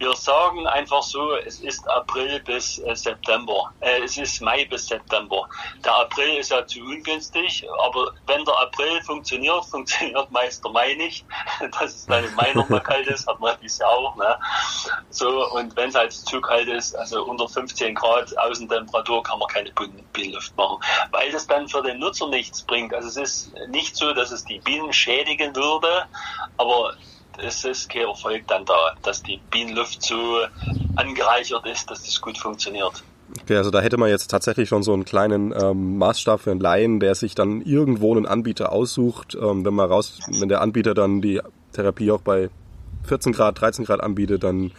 Wir sagen einfach so, es ist April bis äh, September. Äh, es ist Mai bis September. Der April ist ja zu ungünstig, aber wenn der April funktioniert, funktioniert meist der Mai nicht. Dass es dann im Mai nochmal kalt ist, hat man dies Jahr auch. Ne? So, und wenn es halt zu kalt ist, also unter 15 Grad Außentemperatur, kann man keine Bienenluft machen, weil das dann für den Nutzer nichts bringt. Also es ist nicht so, dass es die Bienen schädigen würde, aber es ist kein Erfolg dann da, dass die Bienenluft so angereichert ist, dass das gut funktioniert. Okay, also da hätte man jetzt tatsächlich schon so einen kleinen ähm, Maßstab für einen Laien, der sich dann irgendwo einen Anbieter aussucht, ähm, wenn man raus, wenn der Anbieter dann die Therapie auch bei 14 Grad, 13 Grad anbietet, dann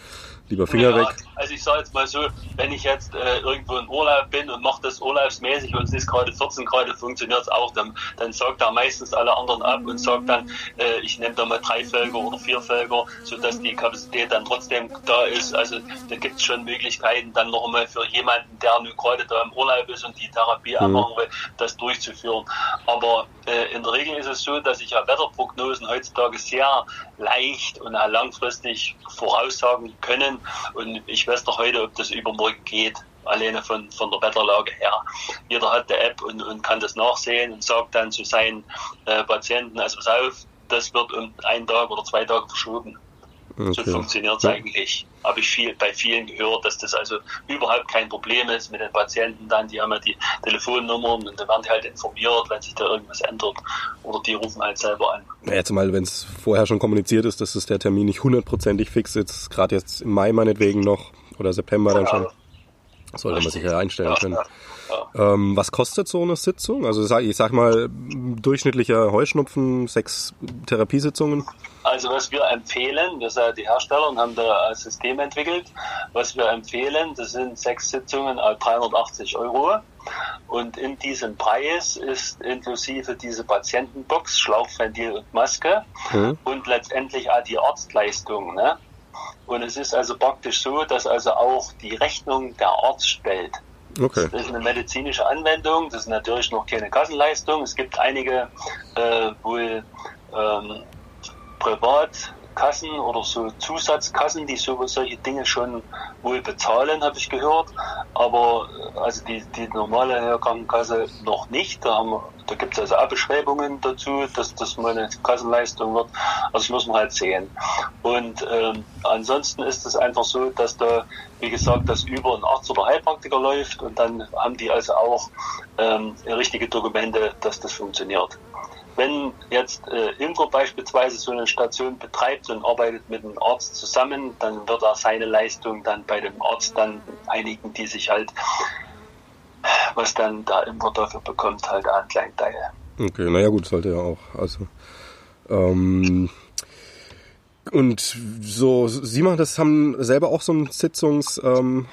lieber Finger ja, weg. Also ich sage jetzt mal so, wenn ich jetzt äh, irgendwo in Urlaub bin und mache das urlaubsmäßig und es ist gerade 14 Grad, funktioniert es auch, dann, dann sagt er meistens alle anderen ab und sagt dann, äh, ich nehme da mal drei Felger oder vier Felger, sodass die Kapazität dann trotzdem da ist. Also da gibt es schon Möglichkeiten, dann noch einmal für jemanden, der nun gerade da im Urlaub ist und die Therapie mhm. machen will, das durchzuführen. Aber äh, in der Regel ist es so, dass ich ja Wetterprognosen heutzutage sehr leicht und langfristig voraussagen können. Und ich weiß doch heute, ob das übermorgen geht, alleine von, von der Wetterlage her. Jeder hat die App und, und kann das nachsehen und sagt dann zu seinen äh, Patienten, also pass auf, das wird um einen Tag oder zwei Tage verschoben. Okay. So funktioniert es eigentlich. Habe ich viel, bei vielen gehört, dass das also überhaupt kein Problem ist mit den Patienten dann. Die haben ja die Telefonnummern und dann werden die halt informiert, wenn sich da irgendwas ändert. Oder die rufen halt selber an. Ja, jetzt mal, wenn es vorher schon kommuniziert ist, dass es der Termin nicht hundertprozentig fix ist, gerade jetzt im Mai meinetwegen noch oder September dann schon. Sollte man sich ja einstellen können. Ähm, was kostet so eine Sitzung? Also ich sag mal, durchschnittlicher Heuschnupfen, sechs Therapiesitzungen? Also was wir empfehlen, wir sind die Hersteller und haben da ein System entwickelt, was wir empfehlen, das sind sechs Sitzungen auf 380 Euro. Und in diesem Preis ist inklusive diese Patientenbox, Schlauchventil und Maske mhm. und letztendlich auch die Arztleistung. Ne? Und es ist also praktisch so, dass also auch die Rechnung der Arzt stellt. Okay. Das ist eine medizinische Anwendung, das ist natürlich noch keine Kassenleistung. Es gibt einige äh, wohl ähm, Privatkassen oder so Zusatzkassen, die so, solche Dinge schon wohl bezahlen, habe ich gehört. Aber äh, also die, die normale Krankenkasse noch nicht. Da, haben, da gibt es also Abbeschreibungen dazu, dass das mal eine Kassenleistung wird. Also das muss man halt sehen. Und ähm, ansonsten ist es einfach so, dass da, wie gesagt, das über einen Arzt oder Heilpraktiker läuft und dann haben die also auch ähm, richtige Dokumente, dass das funktioniert. Wenn jetzt äh, Imco beispielsweise so eine Station betreibt und arbeitet mit einem Arzt zusammen, dann wird er seine Leistung dann bei dem Arzt dann einigen, die sich halt was dann der Imker dafür bekommt, halt einen kleinen Teil. Okay, naja gut, sollte ja auch. Also ähm, und so, Sie machen das, haben selber auch so einen Sitzungsort? Ähm,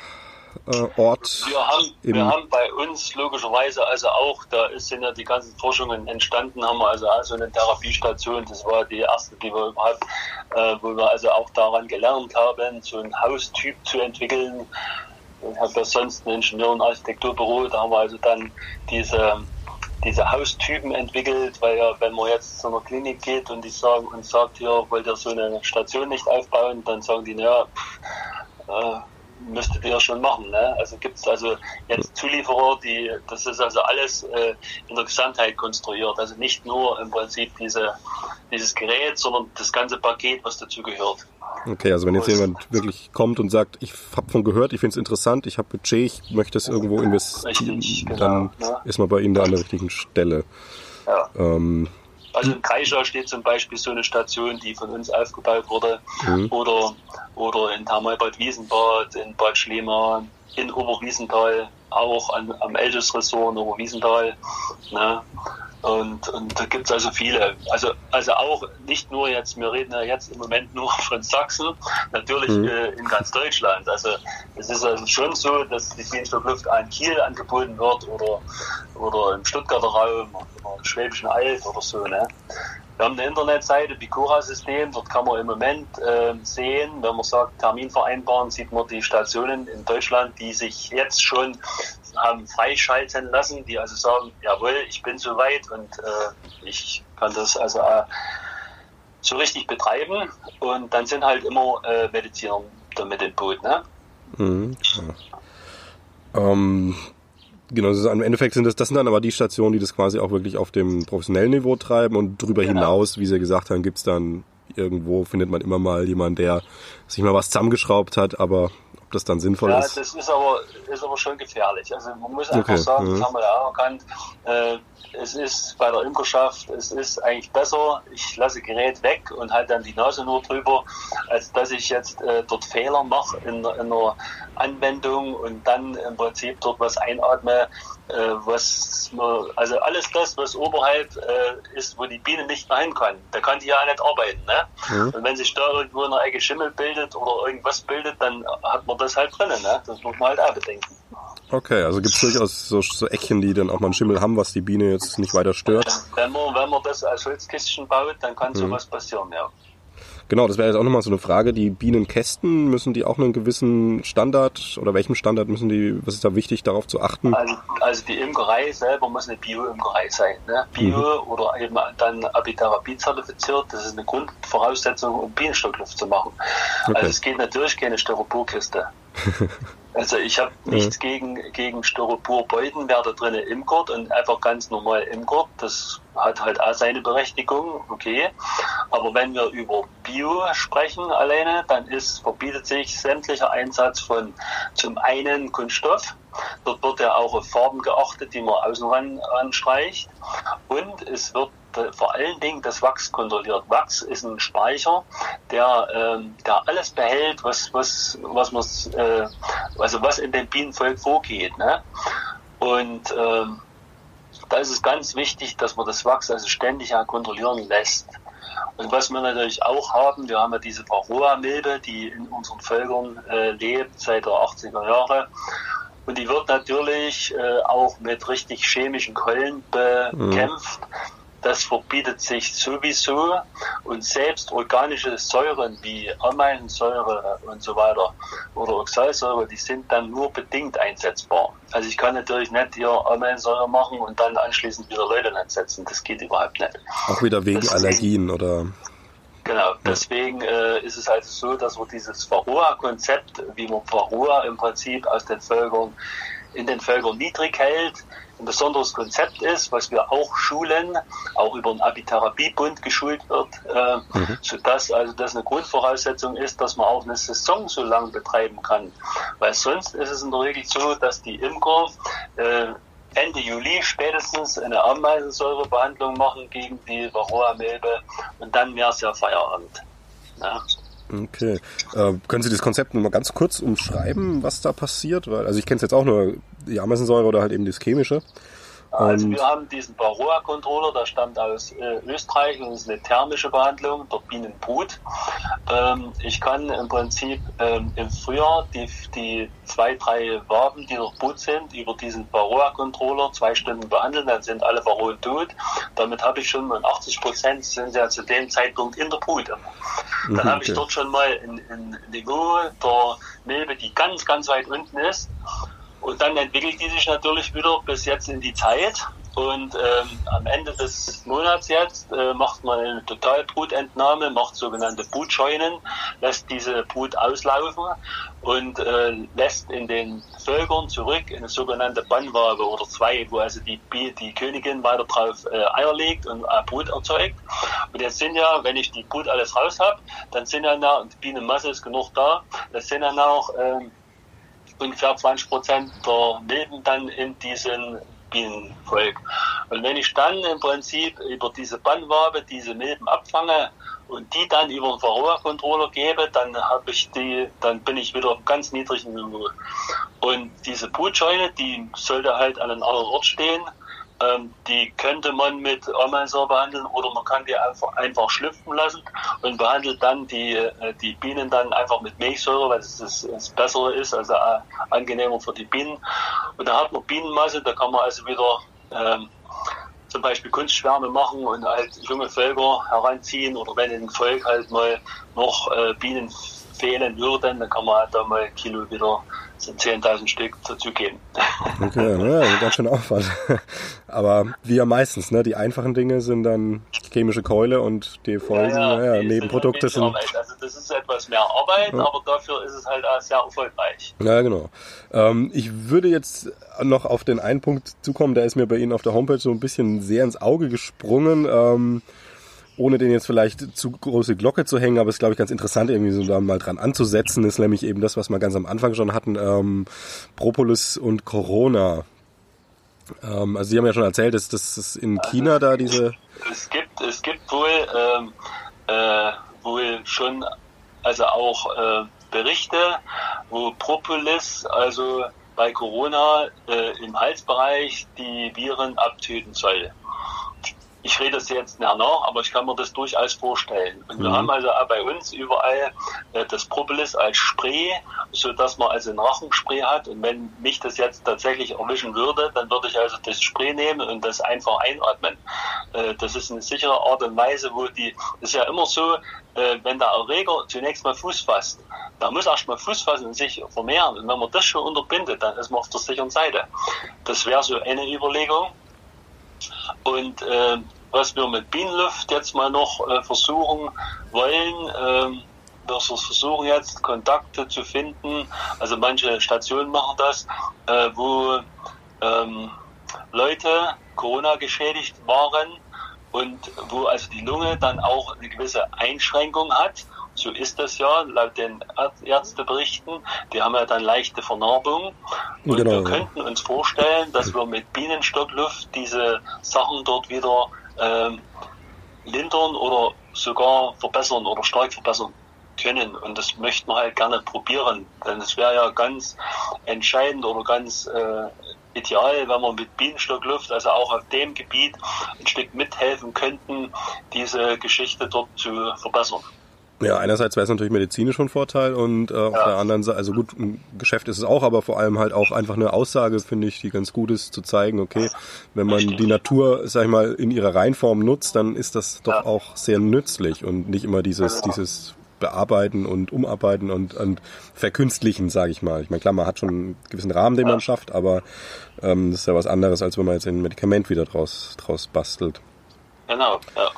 äh, wir, haben, wir haben bei uns logischerweise also auch, da sind ja die ganzen Forschungen entstanden, haben wir also, also eine Therapiestation, das war die erste, die wir überhaupt, äh, wo wir also auch daran gelernt haben, so einen Haustyp zu entwickeln. Ich habe ja sonst ein Ingenieur- und Architekturbüro, da haben wir also dann diese diese Haustypen entwickelt, weil ja, wenn man jetzt zu einer Klinik geht und die sagen und sagt, hier wollt ihr so eine Station nicht aufbauen, dann sagen die, naja, äh, müsstet ihr schon machen. Ne? Also gibt es also jetzt Zulieferer, die, das ist also alles äh, in der Gesamtheit konstruiert. Also nicht nur im Prinzip diese, dieses Gerät, sondern das ganze Paket, was dazu gehört. Okay, also wenn jetzt jemand wirklich kommt und sagt, ich habe von gehört, ich finde es interessant, ich habe Budget, ich möchte es irgendwo investieren, Richtig, genau, dann ne? ist man bei Ihnen da an der richtigen Stelle. Ja. Ähm, also in Kreischer steht zum Beispiel so eine Station, die von uns aufgebaut wurde. Mhm. Oder, oder in Thermalbad Wiesenbad, in Bad Schliemann, in Oberwiesenthal, auch an, am Elches-Ressort in Oberwiesenthal. Ne? Und, und da gibt es also viele. Also, also auch nicht nur jetzt, wir reden ja jetzt im Moment nur von Sachsen, natürlich mhm. äh, in ganz Deutschland. Also es ist also schon so, dass die Feenstoffluft an Kiel angeboten wird oder, oder im Stuttgarter Raum oder im Schwäbischen Alb oder so. Ne? Wir haben eine Internetseite, Bicora-System, dort kann man im Moment äh, sehen, wenn man sagt Termin vereinbaren, sieht man die Stationen in Deutschland, die sich jetzt schon haben freischalten lassen, die also sagen, jawohl, ich bin soweit und äh, ich kann das also äh, so richtig betreiben und dann sind halt immer äh, Mediziner damit im Boot. Ne? Mhm. Ähm, Genau, ist, im Endeffekt sind das, das sind dann aber die Stationen, die das quasi auch wirklich auf dem professionellen Niveau treiben und darüber genau. hinaus, wie Sie gesagt haben, gibt's dann irgendwo, findet man immer mal jemanden, der sich mal was zusammengeschraubt hat, aber ob das dann sinnvoll ja, ist. Ja, das ist aber, ist aber schon gefährlich. Also man muss einfach okay. sagen, das haben wir ja auch erkannt, äh, es ist bei der Imkerschaft, es ist eigentlich besser, ich lasse Gerät weg und halte dann die Nase nur drüber, als dass ich jetzt äh, dort Fehler mache in, in einer Anwendung und dann im Prinzip dort was einatme, was man, also alles das, was oberhalb äh, ist, wo die Biene nicht mehr hin kann, da kann die ja nicht arbeiten. Ne? Mhm. Und wenn sich da irgendwo eine Ecke Schimmel bildet oder irgendwas bildet, dann hat man das halt drinnen. Ne? Das muss man halt auch bedenken. Okay, also gibt es durchaus so, so Eckchen, die dann auch mal einen Schimmel haben, was die Biene jetzt nicht weiter stört. Wenn man, wenn man das als Holzkistchen baut, dann kann mhm. sowas passieren, ja. Genau, das wäre jetzt auch nochmal so eine Frage. Die Bienenkästen, müssen die auch einen gewissen Standard oder welchem Standard müssen die, was ist da wichtig, darauf zu achten? Also, also die Imkerei selber muss eine Bio-Imkerei sein. Ne? Bio mhm. oder eben dann Apitherapie zertifiziert, das ist eine Grundvoraussetzung, um Bienenstockluft zu machen. Okay. Also es geht natürlich keine Styroporkiste. Also ich habe nichts mhm. gegen, gegen Styroporbeuten, wer da drinnen imkert und einfach ganz normal imkert. Das hat halt auch seine Berechtigung, okay. Aber wenn wir über Bio sprechen alleine, dann ist, verbietet sich sämtlicher Einsatz von zum einen Kunststoff. Dort wird ja auch auf Farben geachtet, die man außen ran anstreicht. Und es wird vor allen Dingen das Wachs kontrolliert. Wachs ist ein Speicher, der, ähm, der alles behält, was, was, was, man, äh, also was in dem Bienenvolk vorgeht. Ne? Und ähm, da ist es ganz wichtig, dass man das Wachs also ständig kontrollieren lässt. Und was wir natürlich auch haben, wir haben ja diese Varroa-Milbe, die in unseren Völkern äh, lebt seit der 80er Jahre. Und die wird natürlich äh, auch mit richtig chemischen Keulen bekämpft. Mhm. Das verbietet sich sowieso und selbst organische Säuren wie Ameinsäure und so weiter oder Oxalsäure, die sind dann nur bedingt einsetzbar. Also ich kann natürlich nicht hier Ameinsäure machen und dann anschließend wieder Leute einsetzen. Das geht überhaupt nicht. Auch wieder wegen das Allergien oder? Genau, deswegen äh, ist es also so, dass wir dieses Varroa-Konzept, wie man Varroa im Prinzip aus den Völkern in den Völkern niedrig hält, ein besonderes Konzept ist, was wir auch schulen, auch über den Abitherapiebund geschult wird, äh, mhm. sodass also das eine Grundvoraussetzung ist, dass man auch eine Saison so lang betreiben kann. Weil sonst ist es in der Regel so, dass die Imker äh, Ende Juli spätestens eine Ameisensäurebehandlung machen gegen die Varroa-Milbe und dann wäre es ja Feierabend. Ja. Okay. Äh, können Sie das Konzept nur mal ganz kurz umschreiben, was da passiert? Weil, also ich kenne es jetzt auch nur die Ameisensäure oder halt eben das chemische. Also und wir haben diesen Varroa-Controller, der stammt aus äh, Österreich und ist eine thermische Behandlung der Bienenbrut. Ähm, ich kann im Prinzip ähm, im Frühjahr die, die zwei, drei Waben, die noch Brut sind, über diesen Varroa-Controller zwei Stunden behandeln, dann sind alle Varroen tot. Damit habe ich schon mal 80 Prozent sind ja zu dem Zeitpunkt in der Brut. Dann mhm, habe ich dort schon mal ein Niveau der Milbe, die ganz, ganz weit unten ist. Und dann entwickelt die sich natürlich wieder bis jetzt in die Zeit. Und ähm, am Ende des Monats jetzt äh, macht man eine Totalbrutentnahme, macht sogenannte Brutscheunen, lässt diese Brut auslaufen und äh, lässt in den Völkern zurück eine sogenannte Bannwabe oder zwei, wo also die, die Königin weiter drauf äh, Eier legt und äh, Brut erzeugt. Und jetzt sind ja, wenn ich die Brut alles raus habe, dann sind ja noch, und die Bienenmasse ist genug da, das sind ja noch ähm, ungefähr 20 Prozent der Milben dann in diesem Bienenvolk. Und wenn ich dann im Prinzip über diese Bannwabe diese Milben abfange und die dann über den Varroa-Controller gebe, dann habe ich die, dann bin ich wieder auf ganz niedrigen Niveau. Und diese Brutscheune, die sollte halt an einem anderen Ort stehen ähm, die könnte man mit Ameiser behandeln oder man kann die einfach, einfach schlüpfen lassen und behandelt dann die, äh, die Bienen dann einfach mit Milchsäure, weil es das, das Bessere ist, also äh, angenehmer für die Bienen. Und da hat man Bienenmasse, da kann man also wieder ähm, zum Beispiel Kunstschwärme machen und halt junge Völker heranziehen oder wenn in Volk halt mal noch äh, Bienen fehlen würden, dann kann man halt da mal ein Kilo wieder sind 10.000 Stück dazugeben. Okay, ja, ganz schön Aufwand. Aber wie ja meistens, ne? Die einfachen Dinge sind dann chemische Keule und die Folgen, ja, ja, ja Nebenprodukte sind. Arbeit. Also das ist etwas mehr Arbeit, aber dafür ist es halt auch sehr erfolgreich. Ja, genau. Ähm, ich würde jetzt noch auf den einen Punkt zukommen, der ist mir bei Ihnen auf der Homepage so ein bisschen sehr ins Auge gesprungen. Ähm, ohne den jetzt vielleicht zu große Glocke zu hängen, aber es ist, glaube ich, ganz interessant, irgendwie so da mal dran anzusetzen, ist nämlich eben das, was wir ganz am Anfang schon hatten, ähm, Propolis und Corona. Ähm, also Sie haben ja schon erzählt, dass das in China da diese... Es gibt, es gibt wohl, ähm, äh, wohl schon, also auch äh, Berichte, wo Propolis, also bei Corona äh, im Halsbereich die Viren abtöten soll ich rede das jetzt nicht nach, aber ich kann mir das durchaus vorstellen. Und mhm. wir haben also auch bei uns überall äh, das Propolis als Spray, so dass man also ein Rachenspray hat. Und wenn mich das jetzt tatsächlich erwischen würde, dann würde ich also das Spray nehmen und das einfach einatmen. Äh, das ist eine sichere Art und Weise, wo die, ist ja immer so, äh, wenn der Erreger zunächst mal Fuß fasst, da muss erst mal Fuß fassen und sich vermehren. Und wenn man das schon unterbindet, dann ist man auf der sicheren Seite. Das wäre so eine Überlegung. Und äh, was wir mit Bienenluft jetzt mal noch äh, versuchen wollen, äh, wir versuchen jetzt Kontakte zu finden, also manche Stationen machen das, äh, wo ähm, Leute Corona geschädigt waren und wo also die Lunge dann auch eine gewisse Einschränkung hat so ist das ja, laut den Ärzteberichten. Die haben ja dann leichte Vernarbung. Und genau, wir könnten uns vorstellen, dass wir mit Bienenstockluft diese Sachen dort wieder ähm, lindern oder sogar verbessern oder stark verbessern können. Und das möchten wir halt gerne probieren. Denn es wäre ja ganz entscheidend oder ganz äh, ideal, wenn wir mit Bienenstockluft, also auch auf dem Gebiet, ein Stück mithelfen könnten, diese Geschichte dort zu verbessern. Ja, einerseits wäre es natürlich medizinisch von Vorteil und äh, ja. auf der anderen Seite, also gut, ein Geschäft ist es auch, aber vor allem halt auch einfach eine Aussage, finde ich, die ganz gut ist, zu zeigen, okay, wenn man Richtig. die Natur, sag ich mal, in ihrer Reinform nutzt, dann ist das doch ja. auch sehr nützlich und nicht immer dieses, genau. dieses bearbeiten und umarbeiten und, und verkünstlichen, sage ich mal. Ich meine, klar, man hat schon einen gewissen Rahmen, den ja. man schafft, aber ähm, das ist ja was anderes, als wenn man jetzt ein Medikament wieder draus, draus bastelt. Genau, ja.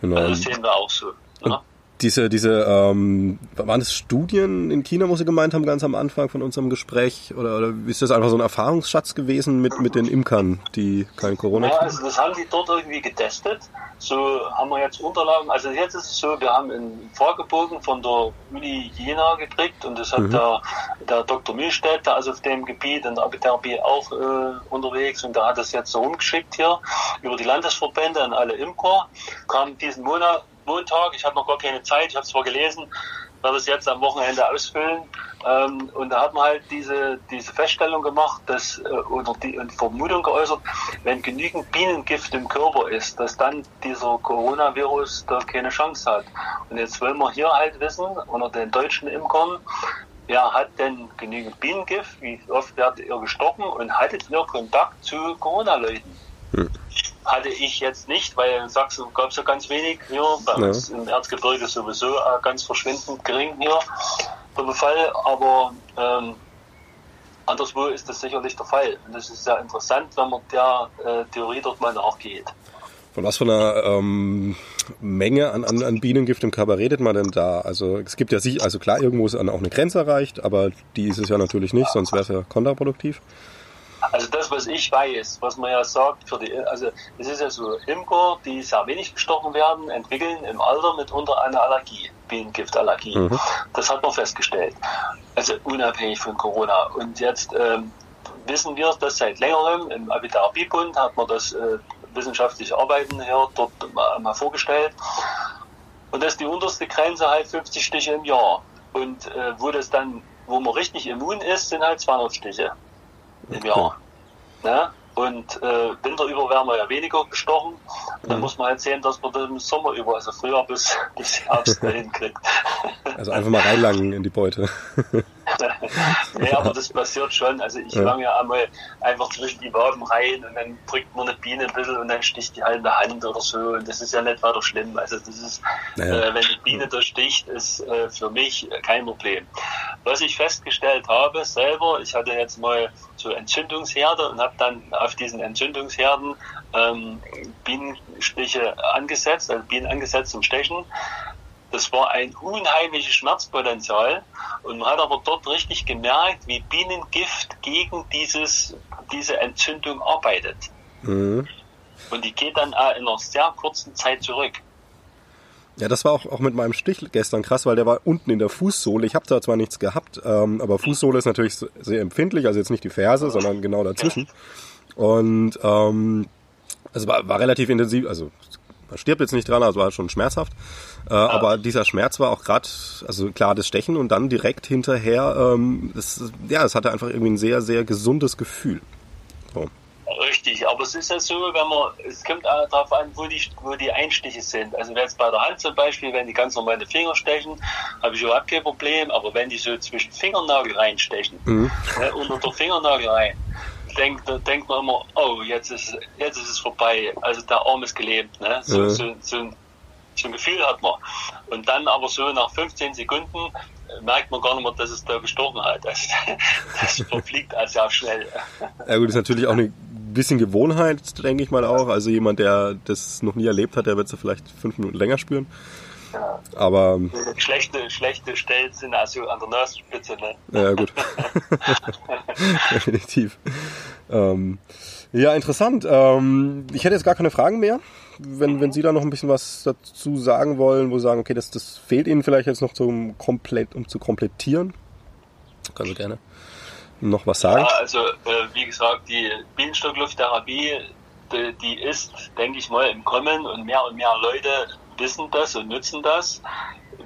Genau. Also das sehen wir auch so. Ja diese, diese, ähm, waren es Studien in China, wo Sie gemeint haben, ganz am Anfang von unserem Gespräch? Oder, oder ist das einfach so ein Erfahrungsschatz gewesen mit, mit den Imkern, die kein Corona Ja, also das haben die dort irgendwie getestet. So haben wir jetzt Unterlagen. Also jetzt ist es so, wir haben einen Fragebogen von der Uni Jena gekriegt und das hat mhm. der, der Dr. Milstedt, der ist auf dem Gebiet in der Apitherapie auch äh, unterwegs und der hat das jetzt so rumgeschickt hier über die Landesverbände an alle Imker. Kam diesen Monat Montag, ich hatte noch gar keine Zeit, ich habe es zwar gelesen, werde es jetzt am Wochenende ausfüllen. Ähm, und da hat man halt diese, diese Feststellung gemacht, dass, äh, oder die Vermutung geäußert, wenn genügend Bienengift im Körper ist, dass dann dieser Coronavirus da keine Chance hat. Und jetzt wollen wir hier halt wissen, unter den deutschen Imkern, wer hat denn genügend Bienengift, wie oft werdet ihr gestochen und hattet ihr Kontakt zu Corona-Leuten? Hm. Hatte ich jetzt nicht, weil in Sachsen gab es ja ganz wenig hier, bei ja. uns im Erzgebirge sowieso ganz verschwindend gering hier der Befall, aber ähm, anderswo ist das sicherlich der Fall. Und das ist sehr interessant, wenn man der äh, Theorie dort mal nachgeht. Von was für einer ähm, Menge an, an, an Bienengift im Körper redet man denn da? Also es gibt ja sich, also klar, irgendwo ist auch eine Grenze erreicht, aber die ist es ja natürlich nicht, sonst wäre es ja kontraproduktiv. Also das, was ich weiß, was man ja sagt, für die, also es ist ja so, Imker, die sehr wenig gestochen werden, entwickeln im Alter mitunter eine Allergie, Bienengiftallergie. Mhm. Das hat man festgestellt. Also unabhängig von Corona. Und jetzt ähm, wissen wir das seit längerem. Im Abitabibund hat man das äh, wissenschaftliche Arbeiten hier dort mal, mal vorgestellt. Und das ist die unterste Grenze halt 50 Stiche im Jahr. Und äh, wo das dann, wo man richtig immun ist, sind halt 200 Stiche im Jahr. Ne? Und äh, Winter über werden wir ja weniger gestochen. Dann mhm. muss man halt sehen, dass man das im Sommer über, also früher bis, bis Herbst hinkriegt. Also einfach mal reinlangen in die Beute. nee, aber das passiert schon. Also ich ja. lange ja einmal einfach zwischen die Waben rein und dann drückt man eine Biene ein bisschen und dann sticht die halt in der Hand oder so. Und das ist ja nicht weiter schlimm. Also das ist, naja. äh, wenn die Biene da sticht, ist äh, für mich kein Problem. Was ich festgestellt habe selber, ich hatte jetzt mal so Entzündungsherde und habe dann auf diesen Entzündungsherden ähm, Bienenstiche angesetzt, also Bienen angesetzt zum Stechen. Das war ein unheimliches Schmerzpotenzial und man hat aber dort richtig gemerkt, wie Bienengift gegen dieses, diese Entzündung arbeitet. Mhm. Und die geht dann in einer sehr kurzen Zeit zurück. Ja, das war auch, auch mit meinem Stich gestern krass, weil der war unten in der Fußsohle. Ich habe da zwar nichts gehabt, ähm, aber Fußsohle ist natürlich sehr empfindlich, also jetzt nicht die Ferse, sondern genau dazwischen. Und ähm, es war, war relativ intensiv, also man stirbt jetzt nicht dran, also war schon schmerzhaft. Äh. Aber dieser Schmerz war auch gerade, also klar, das Stechen und dann direkt hinterher, ähm, das, ja, es hatte einfach irgendwie ein sehr, sehr gesundes Gefühl. So. Richtig, aber es ist ja so, wenn man, es kommt auch darauf an, wo die, wo die Einstiche sind. Also wenn jetzt bei der Hand zum Beispiel, wenn die ganz normal die Finger stechen, habe ich überhaupt kein Problem, aber wenn die so zwischen Fingernagel reinstechen, mhm. ne, unter der Fingernagel rein, denkt, denkt man immer, oh, jetzt ist, jetzt ist es vorbei. Also der Arm ist gelähmt. Ne? So, ja. so, so, ein, so ein Gefühl hat man. Und dann aber so nach 15 Sekunden merkt man gar nicht mehr, dass es da gestochen hat. Das, das verfliegt also sehr schnell. Ja gut, ist natürlich auch eine bisschen Gewohnheit, denke ich mal auch. Also jemand, der das noch nie erlebt hat, der wird es vielleicht fünf Minuten länger spüren. Ja. Aber schlechte, schlechte Stellen sind also an der Nasenspitze, ne? Ja, gut. Definitiv. Ähm, ja, interessant. Ähm, ich hätte jetzt gar keine Fragen mehr. Wenn, wenn Sie da noch ein bisschen was dazu sagen wollen, wo Sie sagen, okay, das, das fehlt Ihnen vielleicht jetzt noch zum komplett, um zu komplettieren, können Sie gerne noch was sagen. Ja, also äh, wie gesagt, die Bienenstocklufttherapie, die, die ist, denke ich mal, im Kommen und mehr und mehr Leute wissen das und nutzen das.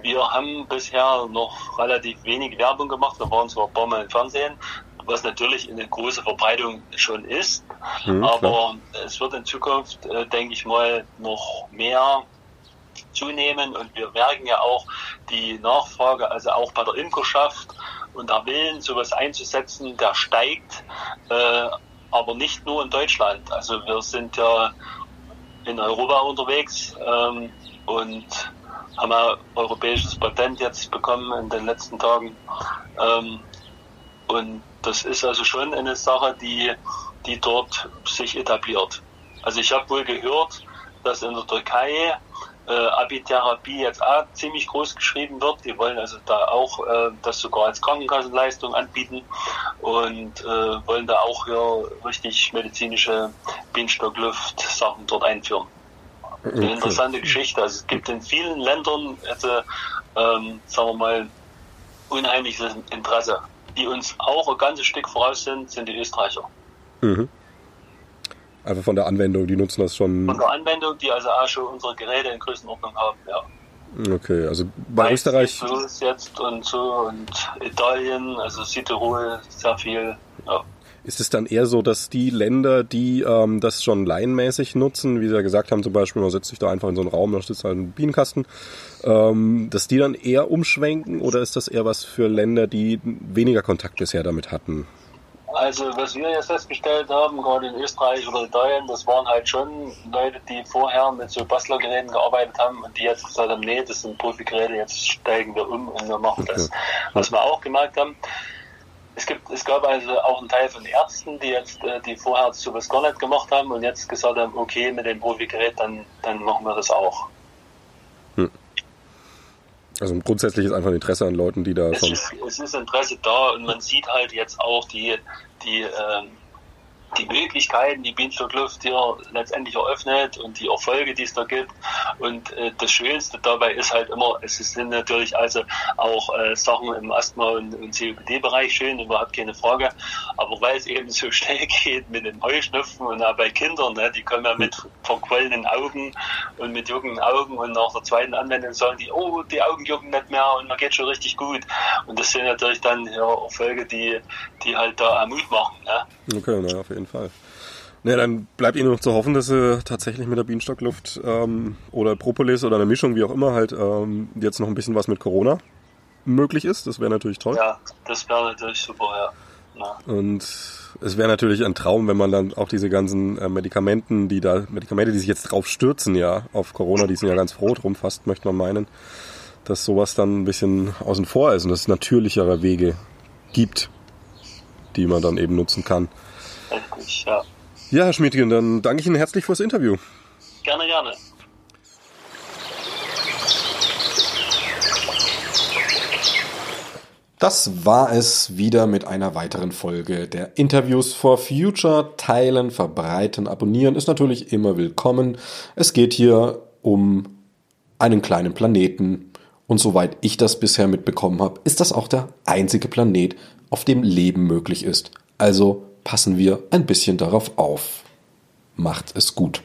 Wir haben bisher noch relativ wenig Werbung gemacht. Wir waren zwar ein paar Mal im Fernsehen, was natürlich eine große Verbreitung schon ist. Mhm, aber klar. es wird in Zukunft, äh, denke ich mal, noch mehr zunehmen und wir merken ja auch die Nachfrage, also auch bei der Imkerschaft und der Willen, sowas einzusetzen, der steigt, äh, aber nicht nur in Deutschland. Also wir sind ja in Europa unterwegs. Ähm, und haben ein europäisches Patent jetzt bekommen in den letzten Tagen. Ähm, und das ist also schon eine Sache, die, die dort sich etabliert. Also ich habe wohl gehört, dass in der Türkei äh, Abitherapie jetzt auch ziemlich groß geschrieben wird. Die wollen also da auch äh, das sogar als Krankenkassenleistung anbieten und äh, wollen da auch hier richtig medizinische Bienenstockluft-Sachen dort einführen eine interessante Geschichte. Also es gibt in vielen Ländern, also, ähm, sagen wir mal, unheimliches Interesse. Die uns auch ein ganzes Stück voraus sind, sind die Österreicher. Mhm. Einfach von der Anwendung, die nutzen das schon. Von der Anwendung, die also auch schon unsere Geräte in Größenordnung haben, ja. Okay, also bei Österreich. jetzt und so und Italien, also Südtirol sehr viel. Ja. Ist es dann eher so, dass die Länder, die ähm, das schon laienmäßig nutzen, wie Sie ja gesagt haben, zum Beispiel, man setzt sich da einfach in so einen Raum, da steht halt ein Bienenkasten, ähm, dass die dann eher umschwenken oder ist das eher was für Länder, die weniger Kontakt bisher damit hatten? Also was wir jetzt festgestellt haben, gerade in Österreich oder Italien, das waren halt schon Leute, die vorher mit so Bastlergeräten gearbeitet haben und die jetzt gesagt haben, nee, das sind Profi-Geräte, jetzt steigen wir um und wir machen okay. das. Was wir auch gemerkt haben, es gibt, es gab also auch einen Teil von Ärzten, die jetzt, äh, die vorher sowas gar nicht gemacht haben und jetzt gesagt haben, okay, mit dem Profi-Gerät, dann, dann machen wir das auch. Hm. Also grundsätzlich ist einfach ein Interesse an Leuten, die da es. Ist, es ist Interesse da und man sieht halt jetzt auch die, die ähm, die Möglichkeiten, die Bienenstockluft hier letztendlich eröffnet und die Erfolge, die es da gibt. Und äh, das Schönste dabei ist halt immer, es sind natürlich also auch äh, Sachen im Asthma- und, und COPD-Bereich schön, überhaupt keine Frage. Aber weil es eben so schnell geht mit den Heuschnupfen und auch bei Kindern, ne, die kommen ja mit verquollenen Augen und mit juckenden Augen und nach der zweiten Anwendung sagen die, oh, die Augen jucken nicht mehr und man geht schon richtig gut. Und das sind natürlich dann ja, Erfolge, die, die halt da Mut machen. Ne? Okay, naja, auf jeden Fall. Naja, dann bleibt Ihnen noch zu hoffen, dass Sie tatsächlich mit der Bienenstockluft ähm, oder Propolis oder eine Mischung, wie auch immer, halt ähm, jetzt noch ein bisschen was mit Corona möglich ist. Das wäre natürlich toll. Ja, das wäre natürlich super, ja. ja. Und es wäre natürlich ein Traum, wenn man dann auch diese ganzen äh, Medikamenten, die da, Medikamente, die sich jetzt drauf stürzen, ja, auf Corona, die sind ja ganz froh drum, fast möchte man meinen, dass sowas dann ein bisschen außen vor ist und dass es natürlichere Wege gibt, die man dann eben nutzen kann richtig, ja. Ja, Herr Schmiedgen, dann danke ich Ihnen herzlich fürs Interview. Gerne, gerne. Das war es wieder mit einer weiteren Folge der Interviews for Future. Teilen, verbreiten, abonnieren ist natürlich immer willkommen. Es geht hier um einen kleinen Planeten. Und soweit ich das bisher mitbekommen habe, ist das auch der einzige Planet, auf dem Leben möglich ist. Also passen wir ein bisschen darauf auf. Macht es gut.